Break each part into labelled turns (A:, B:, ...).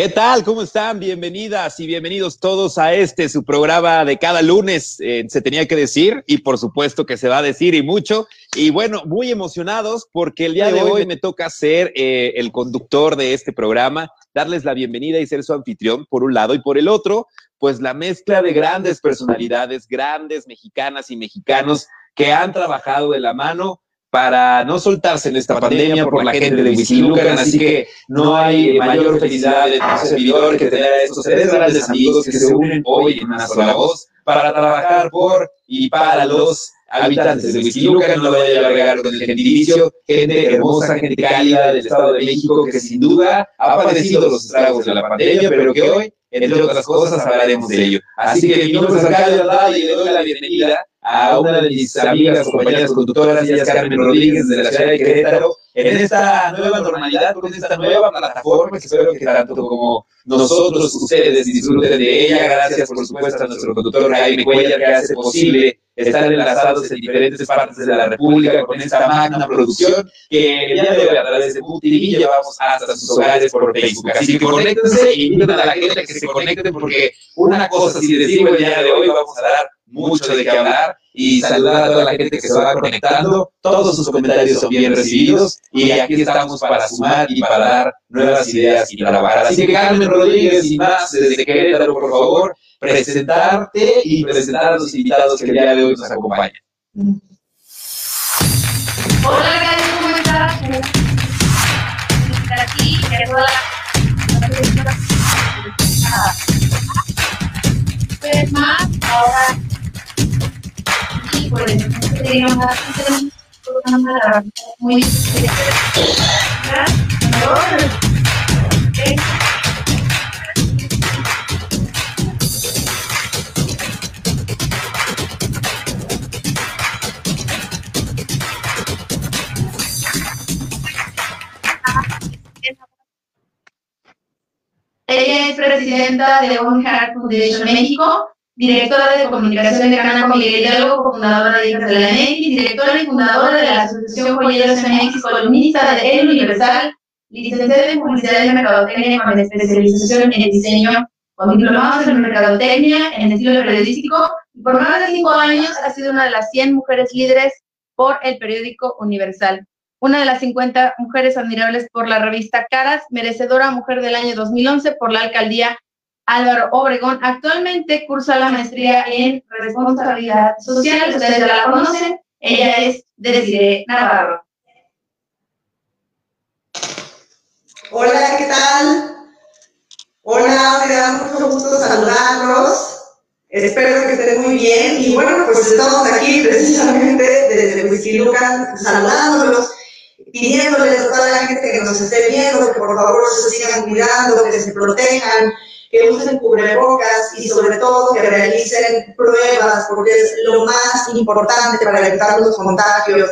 A: ¿Qué tal? ¿Cómo están? Bienvenidas y bienvenidos todos a este, su programa de cada lunes. Eh, se tenía que decir y por supuesto que se va a decir y mucho. Y bueno, muy emocionados porque el día de hoy me toca ser eh, el conductor de este programa, darles la bienvenida y ser su anfitrión por un lado y por el otro, pues la mezcla de grandes personalidades, grandes mexicanas y mexicanos que han trabajado de la mano para no soltarse en esta pandemia por la gente de Whisky así que no hay mayor felicidad de nuestro servidor que tener a estos tres grandes amigos que se unen hoy en una sola voz para trabajar por y para los habitantes de Whisky no lo voy a agregar con el gentilicio, gente hermosa, gente cálida del Estado de México que sin duda ha padecido los estragos de la pandemia, pero que hoy, entre otras cosas, hablaremos de ello. Así que mi nombre es Arcadio y le doy la bienvenida a una de mis amigas, compañeras conductoras, ella es Carmen Rodríguez de la ciudad de Querétaro, en esta nueva normalidad, en esta nueva plataforma que espero que tanto como nosotros, ustedes disfruten de ella. Gracias, por supuesto, a nuestro conductor Jaime Cuellar que hace posible estar enlazados en diferentes partes de la República con esta magna producción que el día de hoy a través de y llevamos hasta sus hogares por Facebook. Así que conéctense y inviten a la gente que se conecten porque una cosa, si decimos el día de hoy, vamos a dar mucho de qué hablar y saludar a toda la gente que se va conectando. Todos sus comentarios son bien recibidos y aquí estamos para sumar y para dar nuevas ideas y trabajar. Así que Carmen Rodríguez, y más, desde Querétaro, por favor, presentarte y presentar a los invitados que el día de hoy nos acompañan.
B: Hola, ¿cómo estás? Aquí, pues más, ahora Ella es presidenta de One Heart Foundation México directora de comunicación de Cana Miguel Hidalgo, fundadora de Hijas de la MX, directora y fundadora de la Asociación Joyeros MX, columnista de El Universal, licenciada en Publicidad y Mercadotecnia con especialización en diseño, con diplomados en Mercadotecnia, en estilo periodístico, y por más de cinco años ha sido una de las 100 mujeres líderes por el periódico Universal. Una de las 50 mujeres admirables por la revista Caras, merecedora Mujer del año 2011 por la alcaldía Álvaro Obregón. Actualmente cursa la maestría en responsabilidad social. Ustedes ya la conocen. Ella es Desiree Navarro.
C: Hola, ¿qué tal? Hola, me da mucho gusto saludarlos. Espero que estén muy bien. Y bueno, pues estamos aquí precisamente desde Huichilucan saludándolos, pidiéndoles a toda la gente que nos esté viendo que por favor se sigan cuidando, que se protejan, que usen cubrebocas y sobre todo que realicen pruebas, porque es lo más importante para evitar los contagios.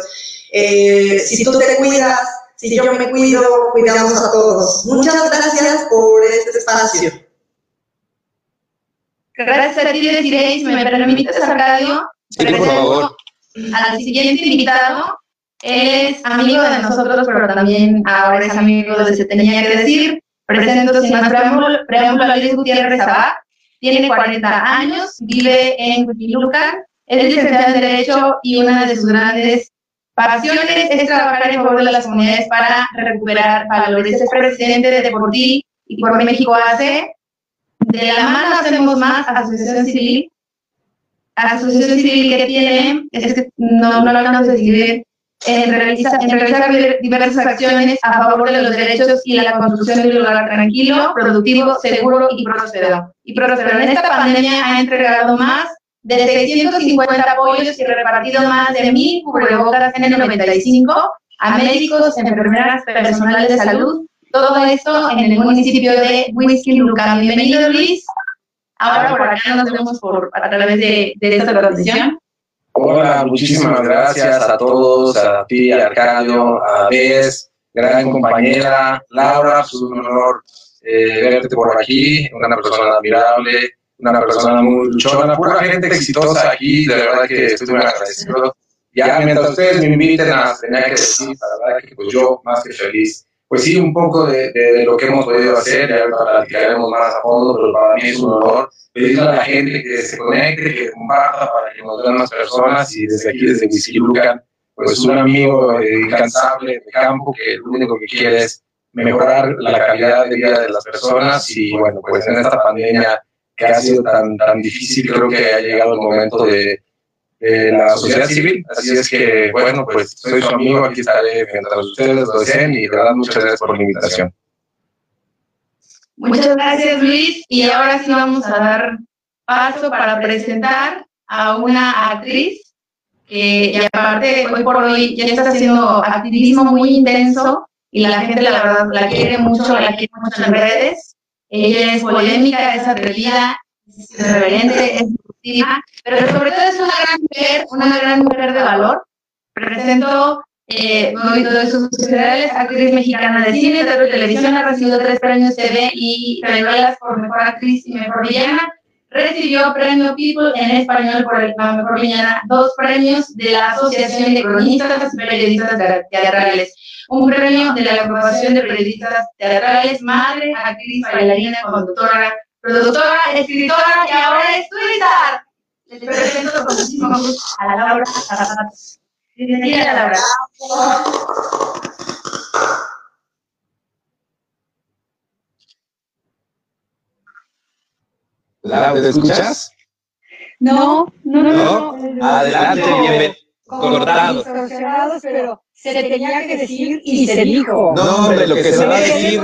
C: Eh, si tú te cuidas, si yo me cuido, cuidamos a todos. Muchas gracias por este espacio.
B: Gracias a ti, Desiree. Si me permites, Arcadio,
A: sí, por favor.
B: al siguiente invitado. es amigo de nosotros, pero también ahora es amigo de Se Tenía que Decir. Presento sin más preámbulo, a Luis Gutiérrez Abad, tiene 40 años, vive en Cuchilucan, es licenciado en Derecho y una de sus grandes pasiones es trabajar en favor de las comunidades para recuperar valores. Es presidente de Deportivo y por México hace. De la mano hacemos más asociación civil. Asociación civil que tiene, es que no, no lo vamos a decir en realizar, diversas acciones a favor de los derechos y la construcción de un lugar tranquilo, productivo, seguro y próspero. Y próspero. En esta pandemia ha entregado más de 650 apoyos y repartido más de 1.000 cubrebocas en el 95 a médicos, enfermeras, personal de salud. Todo esto en el municipio de Whisky Lucan. Bienvenido, Luis. Ahora por acá nos vemos por, a través de, de esta transmisión.
D: Hola, muchísimas gracias a todos, a ti, a Arcadio, a Bess, gran compañera, Laura, es un honor eh, verte por aquí, una persona admirable, una persona muy luchona, pura gente exitosa aquí, de verdad que estoy muy agradecido. ya mientras ustedes me inviten a tener que decir, la verdad que pues yo más que feliz. Pues sí, un poco de, de, lo que hemos podido hacer, ya platicaremos más a fondo, pero para mí es un honor pedirle a la gente que se conecte, que comparta para que nos vean más personas y desde aquí, desde Whisky Lucan, pues un amigo eh, incansable de campo que lo único que quiere es mejorar la calidad de vida de las personas y bueno, pues en esta pandemia que ha sido tan, tan difícil, creo que ha llegado el momento de, de la sociedad civil. Así es que, bueno, pues soy su amigo, aquí estaré mientras ustedes lo deseen y de verdad muchas gracias por la invitación.
B: Muchas gracias, Luis. Y ahora sí vamos a dar paso para presentar a una actriz que, y aparte, hoy por hoy ya está haciendo activismo muy intenso y la gente, la verdad, la quiere mucho, la quiere mucho en redes. Ella es polémica, es atrevida, es irreverente, es pero sobre todo es una gran mujer, una gran mujer de valor. Presento eh, sus federales, actriz mexicana de cine, de televisión, ha recibido tres premios TV y telenovelas por Mejor Actriz y Mejor Villana. Recibió premio People en español por el Mejor Villana, dos premios de la Asociación de Cronistas y Periodistas Teatrales, un premio de la Agrupación de Periodistas Teatrales, madre, actriz, bailarina, conductora, productora, escritora y ahora es Twitter. Les presento con muchísimo gusto a la Laura Zapata. Bienvenida, Laura.
A: Laura, ¿te escuchas?
E: No, no, no. no,
A: Adelante, bienvenido. Cortado.
E: Pero se tenía que decir y se dijo.
A: No, hombre, lo que se va a decir.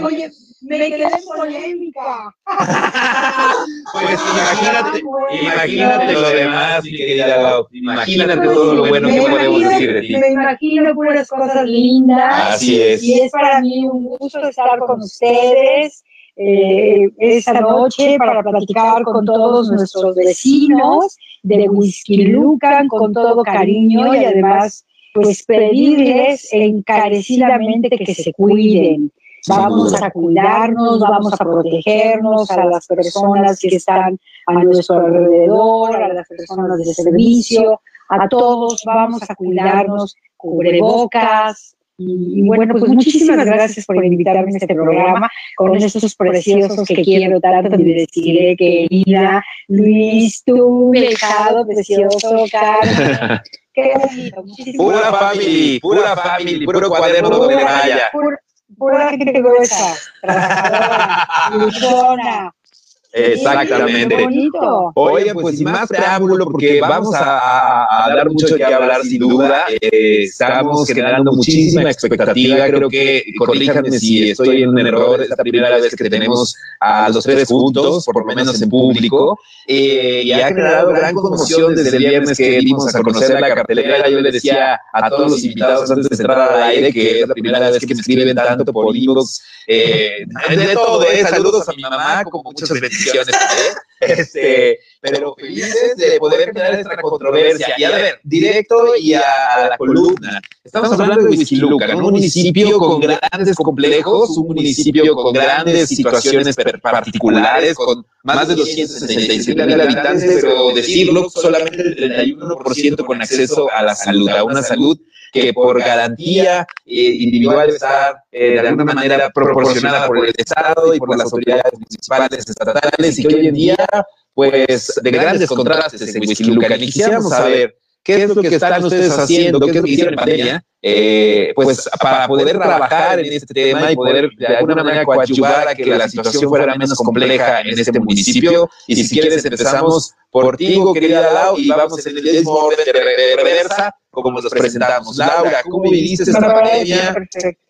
E: Oye, me quedé en polémica.
A: pues imagínate, imagínate lo demás, mi querida Lau. Imagínate todo lo bueno que podemos decir de ti.
E: Me imagino puras cosas lindas.
A: Así es.
E: Y es para mí un gusto estar con ustedes. Eh, esta noche para platicar con todos nuestros vecinos de Whisky Lucan con todo cariño y además pues pedirles encarecidamente que se cuiden. Vamos a cuidarnos, vamos a protegernos a las personas que están a nuestro alrededor, a las personas de servicio, a todos vamos a cuidarnos, cubrebocas. Y, bueno, pues muchísimas gracias por invitarme a este programa con esos preciosos que quiero tanto y decirle, querida Luis, tú, dejado precioso, Carmen. Qué bonito.
A: Pura family, pura family, puro cuaderno de Maya.
E: Pura, pura gente gruesa, trabajadora, luchona.
A: Exactamente. Oye, pues sin más preámbulo, porque vamos a, a dar mucho que hablar sin duda. Eh, estamos generando muchísima expectativa. Creo que, corríjanme si estoy en un error, es la primera vez que tenemos a los tres juntos, por lo menos en público. Eh, y ha generado gran conmoción desde el viernes que dimos a conocer la cartelera. Yo le decía a todos los invitados antes de entrar al aire que es la primera vez que me escriben tanto por inbox. Eh, de todo, eh, saludos a mi mamá, con muchas bendiciones. ¿eh? Este, pero felices de poder tener esta controversia. Y a ver, directo y a la columna. Estamos hablando de Huizquilucan, un municipio con grandes complejos, un municipio con grandes situaciones particulares, con más de 267 mil habitantes, pero decirlo, solamente el 31% con acceso a la salud, a una salud que por garantía eh, individual está eh, de alguna manera proporcionada por el Estado y por las autoridades municipales, estatales, y que hoy en día, pues, de grandes contrastes en Huizquilucan. Y quisiéramos saber qué es lo que están ustedes haciendo, qué es lo que hicieron en pandemia, eh, pues para poder trabajar en este tema y poder de alguna manera coadyuvar a que la situación fuera menos compleja en este municipio. Y si quieres empezamos por ti, querida Lau, y vamos en el mismo orden de reversa como nos presentamos. Laura, ¿cómo viviste esta pandemia?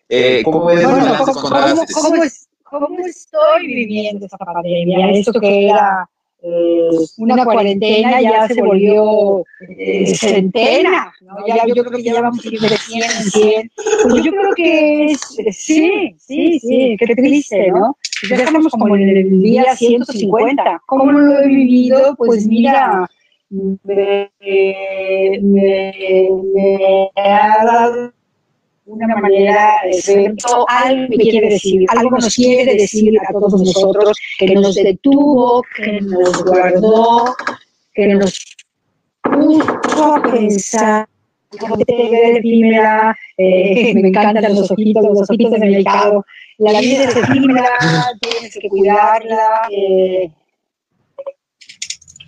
A: Eh, ¿Cómo es
E: bueno, ¿cómo, cómo, cómo, es, ¿Cómo estoy viviendo esta pandemia? Esto que era eh, una cuarentena ya se volvió eh, centena, ¿no? ya, yo creo que ya vamos a ir de 100 en 100. Pues yo creo que es, sí, sí, sí, qué triste, ¿no? Ya estamos como en el día 150. ¿Cómo lo he vivido? Pues mira, me, me, me ha dado una manera de algo me quiere decir, algo nos quiere decir a todos nosotros, que nos detuvo, que nos guardó, que nos puso a pensar efímera, eh, me encantan los ojitos, los ojitos de mercado. La vida es efímera, tienes que cuidarla. Eh,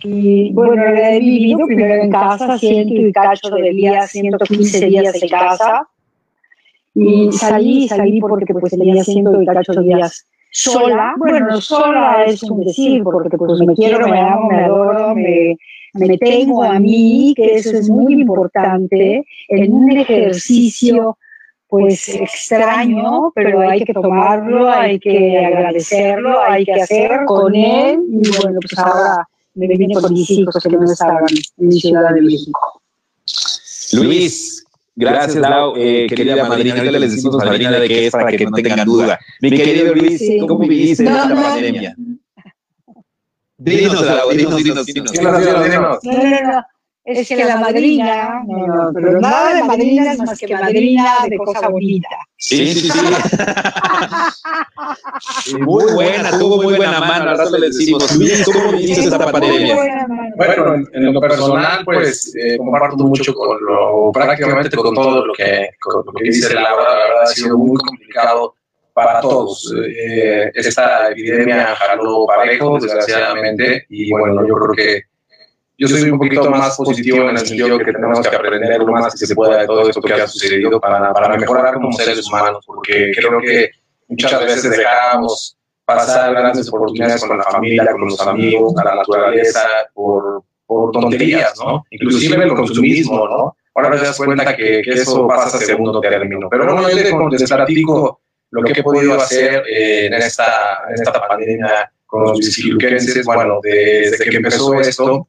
E: y bueno, he vivido primero en casa, ciento y cacho de días, 115 días en casa. Y salí, salí porque pues tenía ciento y cacho días. sola. Bueno, sola es un decir, porque pues me quiero, me amo, me adoro, me, me tengo a mí, que eso es muy importante, en un ejercicio pues extraño, pero hay que tomarlo, hay que agradecerlo, hay que hacer con él. Y bueno, pues ahora me vine con mis hijos que no estaban en Ciudad de México.
A: Luis, gracias, Lau. Eh, querida madrina, ahorita les decimos madrina de qué es para que no tengan duda. Mi querido Luis, ¿cómo viviste esta pandemia? Dinos, Lau, dinos, dinos, dinos.
E: No, no, no. Es que la madrina, no, no, pero nada de madrina es más que madrina de cosa bonita.
A: Sí, sí, sí. muy buena, tuvo muy buena mano. Al rato le decimos, Luis, ¿cómo viviste esta pandemia?
D: Bueno, en, lo personal, pues eh, comparto mucho con lo, prácticamente con todo lo que, con lo que dice Laura. La verdad ha sido muy complicado para todos. Eh, esta epidemia jaló parejo, desgraciadamente, y bueno, yo creo que yo soy un poquito más positivo en el sentido que tenemos que aprender lo más que se pueda de todo esto que ha sucedido para, para mejorar como seres humanos, porque creo que muchas veces dejamos pasar grandes oportunidades con la familia, con los amigos, con la naturaleza, por, por tonterías, ¿no? Inclusive el consumismo, ¿no? Ahora te das cuenta que, que eso pasa a segundo término. Pero bueno, yo te, te platico lo que he podido hacer eh, en, esta, en esta pandemia con los bicicluquenses. Bueno, desde que empezó esto,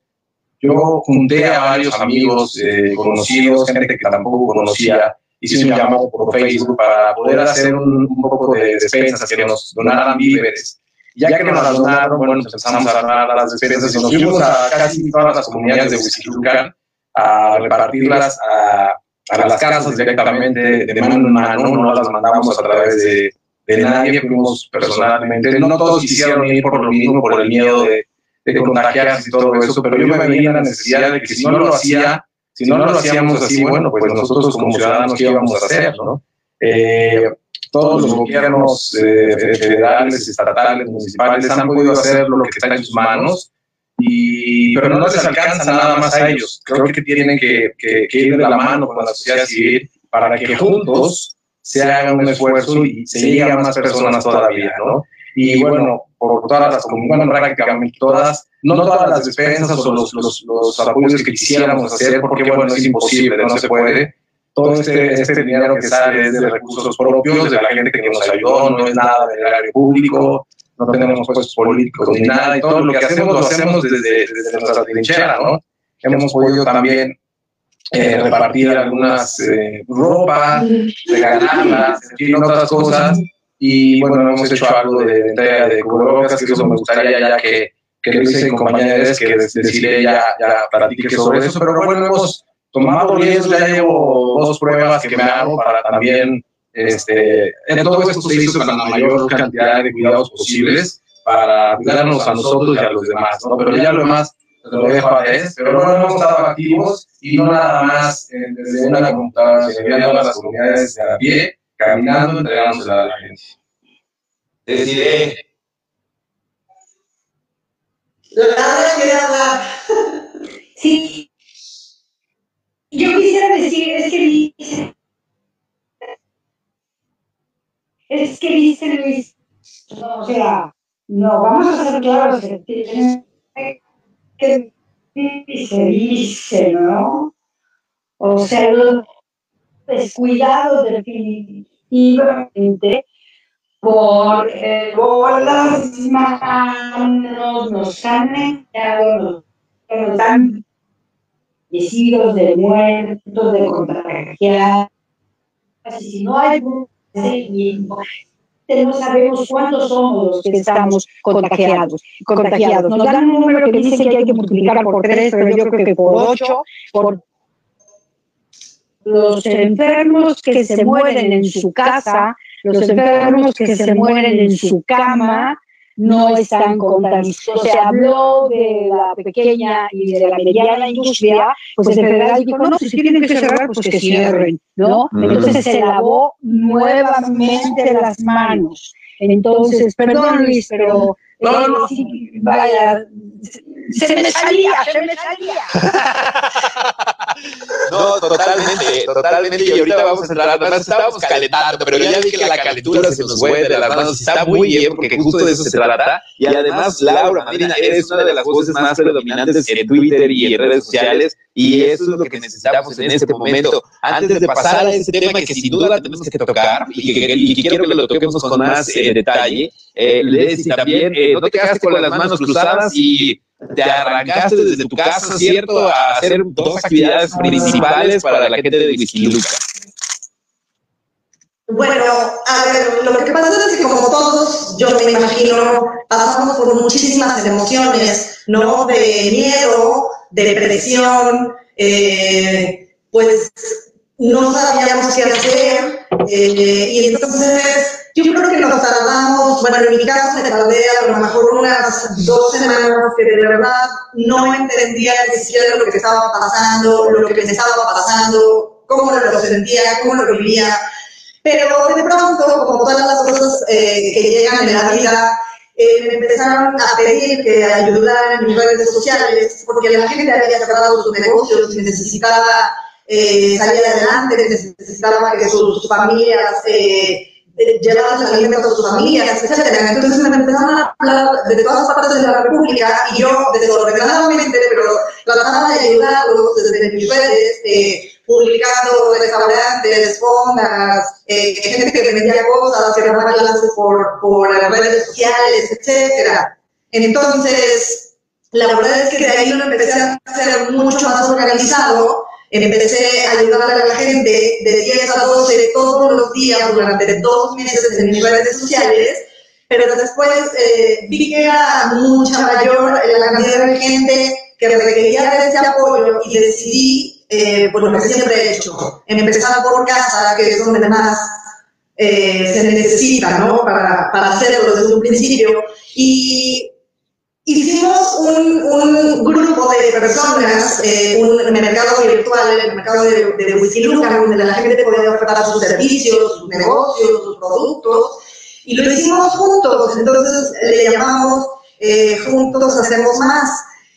D: yo junté a varios amigos eh, conocidos, gente que tampoco conocía, hice un llamado por Facebook para poder hacer un, poco de despensas, que nos donaran víveres. Ya que nos donaron, bueno, empezamos a dar las despensas y nos fuimos a casi todas las comunidades de Huizquilucan a repartirlas a, a, las casas directamente, de mano en mano, no las mandamos a través de, de nadie, fuimos personalmente. No todos quisieron ir por lo mismo, por el miedo de de contagiarse y todo eso, pero yo me veía la necesidad de que si no lo hacía, si no lo hacíamos así, bueno, pues nosotros como ciudadanos, ¿qué íbamos a hacer? ¿no? Eh, todos los gobiernos eh, federales, estatales, municipales han podido hacer lo que está en sus manos, y, pero no les alcanza nada más a ellos. Creo que tienen que, que, que ir de la mano con la sociedad civil para que juntos se haga un esfuerzo y se llegue a más personas todavía, ¿no? Y bueno, por todas las comunidades, prácticamente todas, no todas las despensas o los, los, los apoyos que quisiéramos hacer, porque bueno, es imposible, no se puede. Todo este, este dinero que sale es de recursos propios, de la gente que nos ayudó, no es nada del área público, no tenemos puestos políticos ni nada, y todo lo que hacemos lo hacemos desde, desde nuestra trinchera, ¿no? Hemos podido también eh, repartir algunas eh, ropas, regalarlas, en fin, otras cosas, y bueno, hemos hecho algo de entrega de cubrebocas, que eso me gustaría ya que, que lo hice en compañía de que decirle ya, ya platique sobre eso, pero bueno, hemos tomado riesgos, ya llevo dos pruebas que me hago para también, este, en todo esto se hizo con la mayor cantidad de cuidados posibles para cuidarnos a nosotros y a los demás, ¿no? Pero ya lo demás lo dejo a veces, pero bueno, hemos estado activos y no nada más eh, desde una computadora, sino las comunidades de a pie, caminando, entregamos la gente.
A: Deciré.
C: Laura quiere hablar.
E: Sí. Yo quisiera decir, es que dice, es que dice Luis, no, o sea, no, vamos a ser claros, que se dice, ¿no? O sea, los descuidados definitivamente por, eh, las manos nos han enviado, nos han decididos de muertos, de contagiados, si no hay no sabemos cuántos somos los que estamos contagiados. contagiados. Nos dan un número que dice que hay que multiplicar por tres, pero yo creo que por ocho, por los enfermos que se mueren en su casa, los enfermos que se mueren en su cama, no están contaminados. Se habló de la pequeña y de la mediana industria, pues el federal dijo, no, si tienen que cerrar, pues que cierren, ¿no? Entonces se lavó nuevamente las manos. Entonces, perdón Luis, pero no, no, vaya, se me salía, se me salía.
A: No, totalmente, totalmente. Y ahorita vamos a entrar, además estábamos calentando, pero ya vi que la calentura se nos fue de las manos. Está muy bien, porque justo de eso se trata. Y además, Laura, Marina, eres una de las voces más predominantes en Twitter y en redes sociales. Y eso es lo que necesitamos en este momento. Antes de pasar a este tema que sin duda tenemos que tocar y que, quiero que lo toquemos con más eh, detalle, eh, Leslie, también, eh, no te quedaste con las manos cruzadas y te arrancaste desde tu casa, ¿cierto?, a hacer dos actividades principales para la gente de Luca.
C: Bueno, a ver, lo que pasa es que como todos, yo me imagino, pasamos por muchísimas emociones, ¿no? De miedo, de depresión, eh, pues no sabíamos qué hacer, eh, y entonces yo creo que nos tardamos, bueno, en mi caso me tardé a lo mejor unas dos semanas que de verdad no entendía ni siquiera lo que estaba pasando, lo que me estaba pasando, cómo lo sentía, cómo lo vivía. Pero de pronto, como todas las cosas eh, que llegan en la vida, eh, me empezaron a pedir que ayudara en mis redes sociales, porque la gente había cerrado sus negocios y necesitaba eh, salir adelante, necesitaba que sus, familias eh, llevar los alimentos a sus familias, etcétera. Entonces me empezaron a hablar de todas partes de la República y yo desordenadamente, pero trataba de ayudarlos desde mis redes, eh, publicando restaurantes, fondas, eh, gente que vendía cosas, que daba clases por, por redes sociales, etcétera. Entonces, la verdad es que de ahí lo empecé a hacer mucho más organizado Empecé a ayudar a la gente de 10 a 12 todos los días durante dos meses en mis redes sociales, pero después eh, vi que era mucha mayor la cantidad de gente que requería de ese apoyo y decidí, eh, por lo que siempre he hecho, empezar por casa, que es donde más eh, se necesita, ¿no? Para, para hacerlo desde un principio. Y Hicimos un, un, grupo de personas, eh, un mercado virtual, el mercado de, de Wikiluca, donde la gente podía ofertar sus servicios, sus negocios, sus productos, y lo hicimos juntos, entonces le llamamos eh, Juntos Hacemos Más.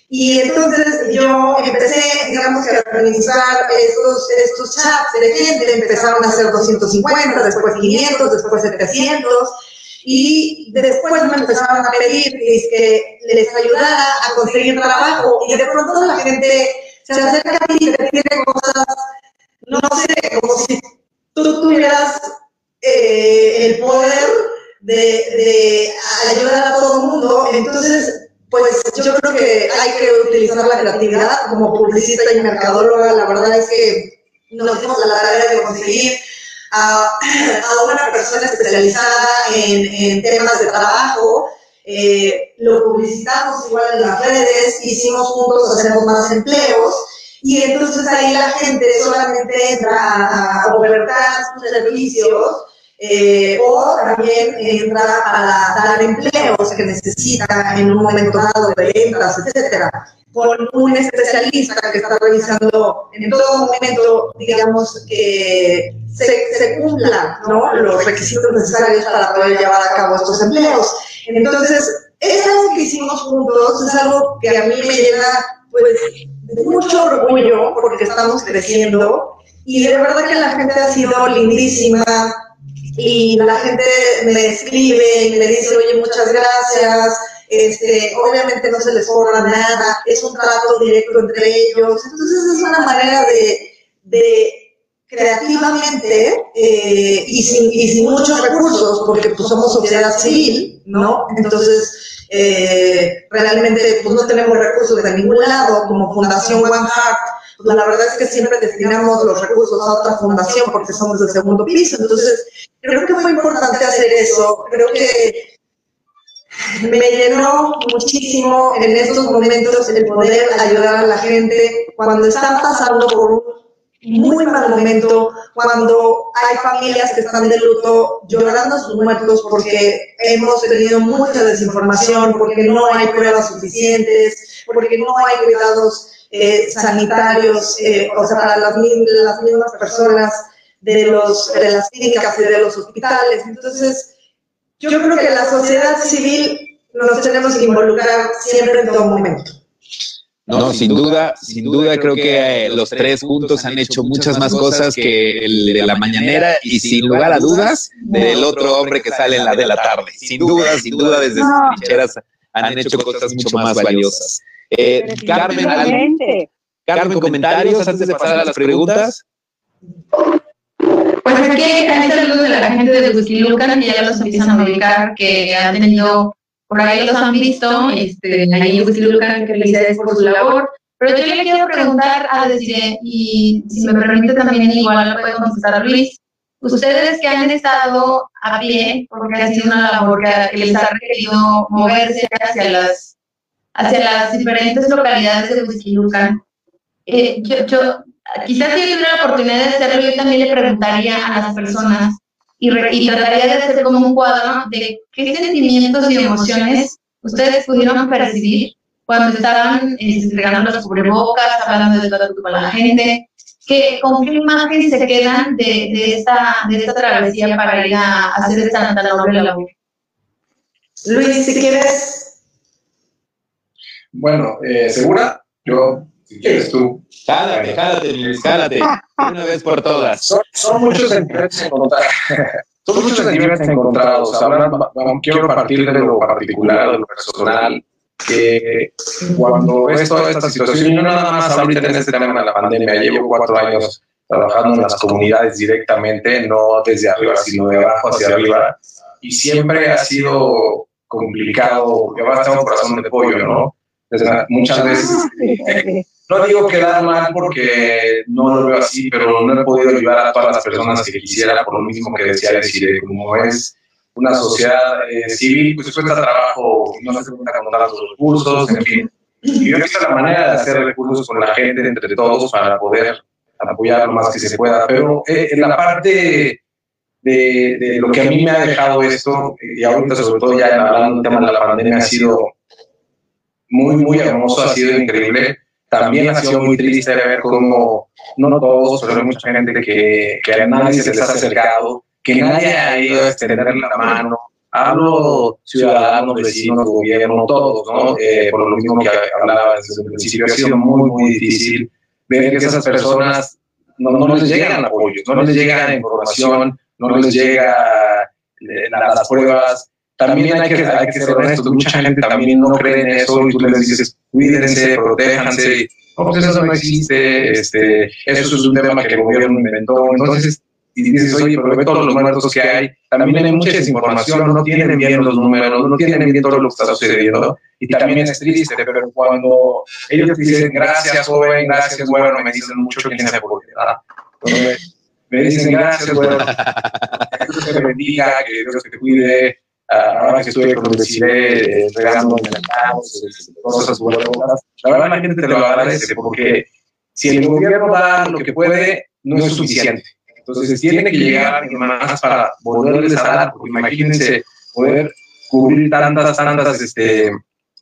C: Y entonces yo empecé, digamos, a organizar estos, estos chats de gente, empezaron a ser 250, después 500, después 700, y después me empezaron a pedir que les ayudara a conseguir trabajo y de pronto la gente se acerca a ti y te pide cosas, no sé, como si tú tuvieras eh, el poder de, ayudar a todo el mundo. Entonces, pues yo creo que hay que utilizar la creatividad como publicista y mercadóloga. La verdad es que nos dimos la tarea de conseguir a, una persona especializada en, temas de trabajo. Eh, lo publicitamos igual en las redes, hicimos juntos, hacemos más empleos. Y entonces ahí la gente solamente entra a, a ofertar sus servicios eh, o también entra a dar empleos que necesita en un momento dado de ventas, etcétera con un especialista que está revisando en todo momento, digamos, que se, se cumplan ¿no? los requisitos necesarios para poder llevar a cabo estos empleos. Entonces, es algo que hicimos juntos, es algo que a mí me llena pues, de mucho orgullo porque estamos creciendo y de verdad que la gente ha sido lindísima y la gente me escribe y me dice, oye, muchas gracias, este, obviamente no se les cobra nada, es un trato directo entre ellos, entonces es una manera de, creativamente eh, y, sin, y, sin, muchos recursos, porque pues, somos sociedad civil, ¿no? Entonces, eh, realmente pues, no tenemos recursos de ningún lado, como Fundación One Heart, pues, la verdad es que siempre destinamos los recursos a otra fundación porque somos del segundo piso, entonces creo que fue importante hacer eso, creo que me llenó muchísimo en estos momentos el poder ayudar a la gente cuando están pasando por un muy mal momento, cuando hay familias que están de luto llorando a sus muertos porque hemos tenido mucha desinformación, porque no hay pruebas suficientes, porque no hay cuidados eh, sanitarios, eh, o sea, para las, las mismas personas de, los, de las clínicas y de los hospitales. Entonces, yo creo que la sociedad civil nos tenemos que involucrar siempre en todo momento.
A: No, sin duda, sin duda creo que eh, los tres juntos han hecho muchas más cosas que el de la mañanera y sin lugar a dudas del otro hombre que sale en la de la tarde. Sin duda, sin duda desde sus trincheras han hecho cosas mucho más valiosas. Eh, Carmen, Carmen, comentarios antes de pasar a las preguntas.
B: Pues aquí hay saludos de la gente de Whisky Lucan y ya los empiezan a ubicar que han tenido por ahí los han visto, este, ahí en que felicidades por su labor. Pero yo le quiero preguntar a decir, y si me permite también, igual puedo contestar a Luis, ustedes que han estado a pie, porque ha sido una labor que les ha requerido moverse hacia las, hacia las diferentes localidades de Huizquilucan, eh, yo, yo, quizás si tuviera la oportunidad de hacerlo, yo también le preguntaría a las personas y, trataría de hacer como un cuadro de qué sentimientos y emociones ustedes pudieron percibir cuando estaban este, entregando las cubrebocas, hablando de todo con la gente, que, ¿con qué imagen se quedan de, de, esta, de esta travesía para ir a, hacer esta tan noble labor?
C: Luis, si quieres.
D: Bueno, eh, ¿segura? Yo, si quieres tú.
A: Jálate, jálate, Luis, jálate. Una vez por todas.
D: Son, muchos sentimientos encontrados. Son muchos sentimientos encontrados. Hablando, quiero partir de lo particular, de lo personal, que cuando ves toda esta situación, yo nada más ahorita en este tema de la pandemia, llevo cuatro años trabajando en las comunidades directamente, no desde arriba, sino de abajo hacia arriba, y siempre ha sido complicado, a estar un corazón de pollo, ¿no? Muchas veces no digo quedar mal porque no lo veo así, pero no he podido ayudar a todas las personas que quisiera por lo mismo que decía decir, como es una sociedad eh, civil, pues cuesta trabajo, no se cuenta con los recursos, en fin. Y yo he visto la manera de hacer recursos con la gente, entre todos, para poder apoyar lo más que se pueda. Pero eh, en la parte de, de, lo que a mí me ha dejado esto, y ahorita sobre todo ya hablando del tema de la pandemia, ha sido muy, muy hermoso, ha sido increíble también ha sido muy triste ver cómo, no todos, pero hay mucha gente que, que a nadie se les ha acercado, que nadie ha ido a extenderle la mano. Hablo ciudadanos, vecinos, gobierno, todos, ¿no? Eh, por lo mismo que hablaba desde el principio, ha sido muy, muy difícil ver que esas personas no, no les llegan apoyos, no les llega información, no les llega eh, las pruebas, también hay que, hay que ser honestos, mucha gente también no cree en eso y tú les dices, cuídense, protéjanse, no, pues eso no existe, este, eso es un tema que el gobierno inventó, entonces, y dices, oye, pero ve todos los muertos que hay, también hay mucha desinformación, no tienen bien los números, no tienen bien todo lo que está sucediendo, y también es triste, pero cuando ellos dicen, gracias joven, gracias bueno, me dicen mucho quién se por qué, me dicen gracias, bueno, que Dios te bendiga, que Dios te cuide, ahora que estoy con Decide, eh, regando mercados, cosas buenas, la verdad la gente te lo agradece porque si el gobierno da lo que puede, no es suficiente. Entonces tiene que llegar más para volverles a dar, porque imagínense poder cubrir tantas, tantas, este,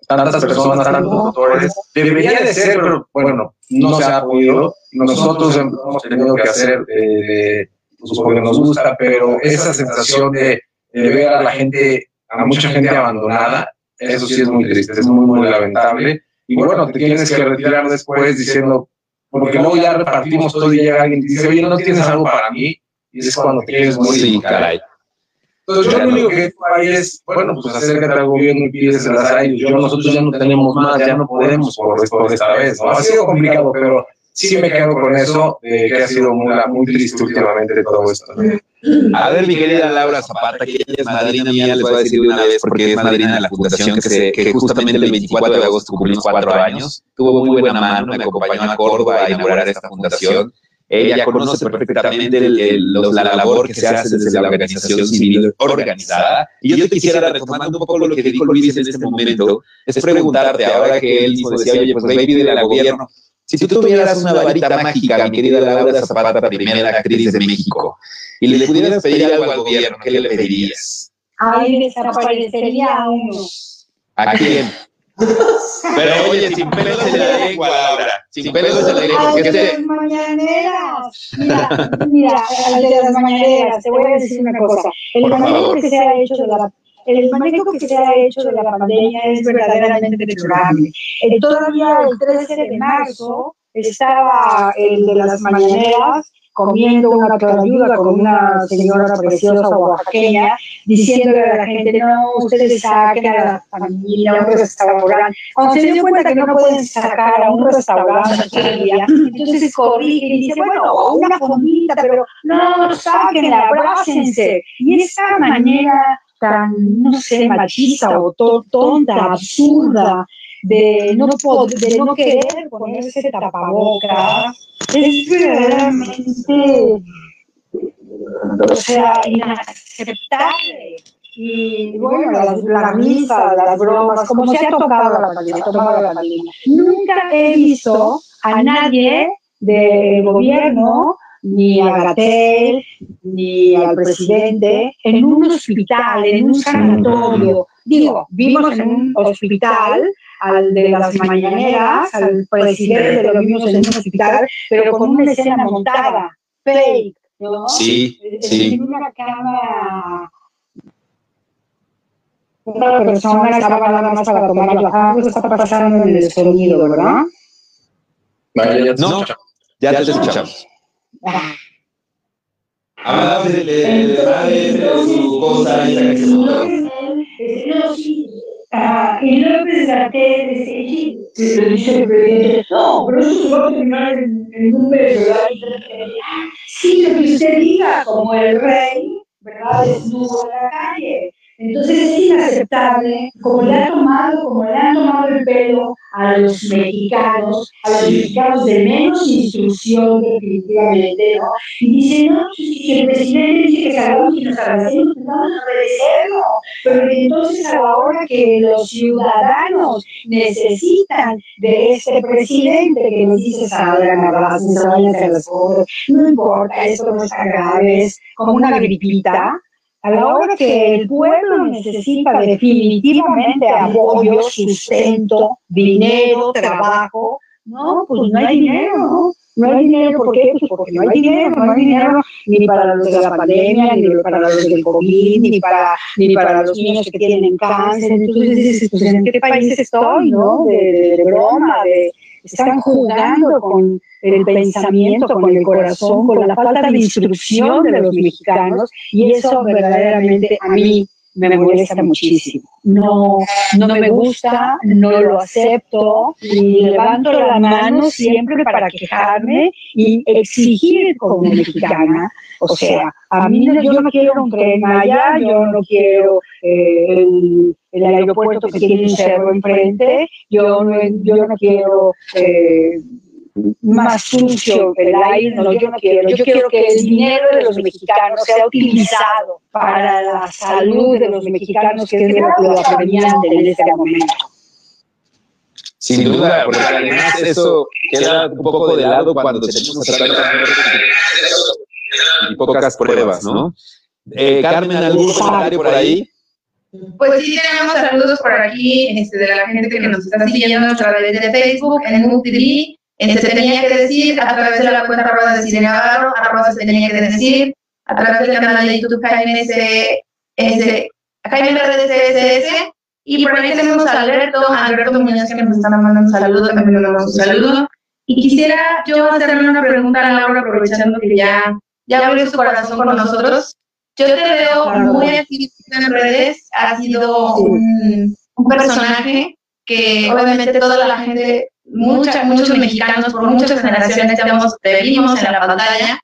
D: tantas personas, tantos doctores. Debería de ser, pero bueno, no se ha podido. Nosotros hemos tenido que hacer, eh, pues porque nos gusta, pero esa sensación de de ver a la gente, a mucha gente abandonada, eso sí es muy triste, es muy, muy lamentable. Y bueno, te tienes que retirar después diciendo, porque luego ya repartimos todo y llega alguien y dice, oye, ¿no tienes algo para mí? Y es cuando te quieres morir.
A: Sí, caray.
D: Entonces, yo lo único que hay es, bueno, pues acércate al gobierno y pides las áreas. Yo, nosotros ya no tenemos más, ya no podemos por, por esta vez, ¿no? Ha sido complicado, pero sí me quedo con eso, eh, que ha sido muy, muy triste últimamente todo esto.
A: A ver, mi querida Laura Zapata, que ella es madrina mía, les voy a decir de una vez, porque es madrina de la fundación que, se, que justamente el 24 de agosto cumplimos cuatro años. Tuvo muy buena mano, me acompañó a Córdoba a inaugurar esta fundación. Ella conoce perfectamente el, la labor que se hace desde la organización civil organizada. Y yo te quisiera, retomando un poco lo que dijo Luis en este momento, es preguntarte, ahora que él mismo decía, oye, pues y pídele al gobierno, Si tú tuvieras una varita mágica, mi querida Laura Zapata, primera actriz de México, y le pudieras pedir algo al gobierno, ¿qué le pedirías?
E: Ay, desaparecería uno.
A: ¿A quién? Pero oye, sin pelos en la lengua, Laura. Sin pelos en la lengua.
E: Ay, de
A: este,
E: las mañaneras. Mira, mira, al de las mañaneras, te voy a decir una cosa. El
A: favor.
E: que se ha hecho de la el manejo que se ha hecho de la pandemia es verdaderamente deplorable. Eh, todavía el 13 de marzo estaba el de las mañaneras comiendo una ayuda con una señora preciosa oaxaqueña, diciéndole a la gente, no, ustedes saquen a la familia a un restaurante. Cuando se dio cuenta que no pueden sacar a un restaurante entonces corrige y dice, bueno, una fondita, pero no, sáquenla, abrácense. Y esa manera tan, no sé, machista o to- tonta, absurda, de no, pod- de no querer ponerse tapabocas, es verdaderamente, o sea, inaceptable. Y bueno, las, la risa, las bromas, como se ha tocado la pandemia, tomado la pandemia. Nunca he visto a nadie del gobierno, ni a Gatel, ni al presidente, en un hospital, en un sanatorio. Digo, vimos en un hospital al de las mañaneras, al presidente lo vimos en un hospital, pero con una escena montada, fake, ¿no?
A: Sí, sí.
E: En una cama. Una persona estaba nada más para tomar la algo está pasando en el sonido, ¿verdad?
D: Vale, ya te
A: No.
D: escuchamos.
A: Ya te escuchamos.
E: Ah,
A: le- le- le va de su cosa esa que se.
E: No, sí. Ah, y López Gatel dice, sí, sí, le dice el presidente, no, pero eso se va a terminar en, en un ¿verdad? Y Sí, lo que usted diga, como el rey, ¿verdad? Desnudo en la calle. Entonces es inaceptable, como le ha tomado, como le han tomado el pelo a los mexicanos, a los mexicanos de menos instrucción definitivamente, ¿no? Y dice, no, si, si el presidente dice que salgamos y nos abracemos, pues vamos a obedecerlo. Pero entonces a la hora que los ciudadanos necesitan de este presidente que nos dice salgan, abracen, vayan a las cosas, no importa, esto no está grave, es como una gripita. A la hora que el pueblo necesita definitivamente apoyo, sustento, dinero, trabajo, no, pues no hay dinero, ¿no? No hay dinero, ¿por qué? Pues porque no hay dinero, no hay dinero ni para los de la pandemia, ni para los del COVID, ni para, ni para los niños que tienen cáncer. Entonces dices, pues ¿en qué país estoy, no? De, de- broma, de, están jugando con el pensamiento, con el corazón, con la falta de instrucción de los mexicanos. y eso verdaderamente a mí me molesta muchísimo. No, no me gusta, no lo acepto y levanto la mano siempre para quejarme y exigir como mexicana. O sea, a mí no- yo no quiero un tren Maya, yo no quiero eh, el, el aeropuerto que tiene un cerro enfrente, yo no, yo no quiero eh, más sucio el aire, no, yo no quiero. Yo quiero que el dinero de los mexicanos sea utilizado para la salud de los mexicanos, que es lo, lo apremiante en este momento.
A: Sin duda, porque además eso queda un poco de lado cuando tenemos a tanta y pocas pruebas, ¿no? Eh, Carmen, ¿algún comentario por ahí?
B: Pues sí, tenemos saludos por aquí este, de la gente que nos está siguiendo a través de Facebook, en MUTV, Se Tenía que Decir, a través de la cuenta arroba de Cine Navarro, arroba Se Tenía que Decir, a través del canal de YouTube Jaime S, S, Jaime y por ahí tenemos a Alberto, a Alberto Muñoz que nos está mandando un saludo, también le mandamos un saludo. Y quisiera yo hacerle una pregunta a Laura, aprovechando que ya, ya abrió su corazón con nosotros. Yo te veo muy activo en redes, has sido un, un personaje que obviamente toda la gente, mucha, muchos mexicanos por muchas generaciones hemos- te vimos en la pantalla,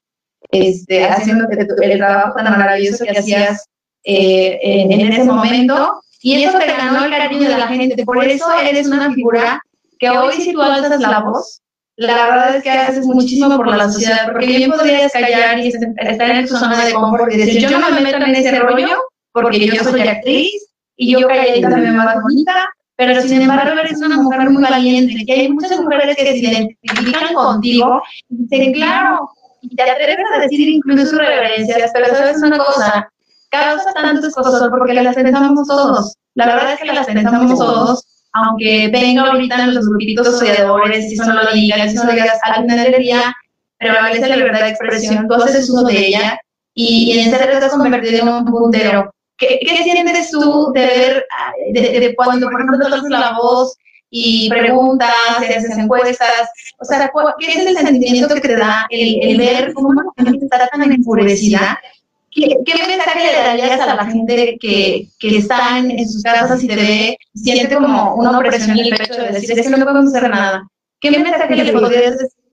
B: este, haciendo que tu- el trabajo tan maravilloso que hacías eh, en, en ese momento. Y eso te ganó el cariño de la gente. Por eso eres una figura que hoy si tú alzas la voz, la verdad es que haces muchísimo por la sociedad, porque bien podrías callar y estar en tu zona de confort y decir, yo no me meto en ese rollo porque yo soy actriz y yo calladita me más bonita pero sin embargo eres una mujer muy valiente, que hay muchas mujeres que se identifican contigo y dicen, claro, y te atreves a decir incluso reverencias, pero sabes una cosa, causa tantas cosas porque las pensamos todos. La verdad es que las pensamos todos, aunque venga ahorita en los grupitos odiadores, si eso no lo digas, si eso lo digas, al final del día prevalece la libertad de expresión, tú haces uso de ella y en serio te has convertido en un puntero. ¿Qué, ¿Qué, sientes tú de ver, de, de, cuando, por ejemplo, tú la voz y preguntas, haces encuestas? O sea, ¿qué es el sentimiento que te da el, el ver cómo la gente está tan enfurecida? ¿Qué, ¿Qué, mensaje le darías a la gente que, que está en, sus casas y te ve, siente como una opresión en el pecho de decir, es que no podemos hacer nada? ¿Qué mensaje le podrías decir?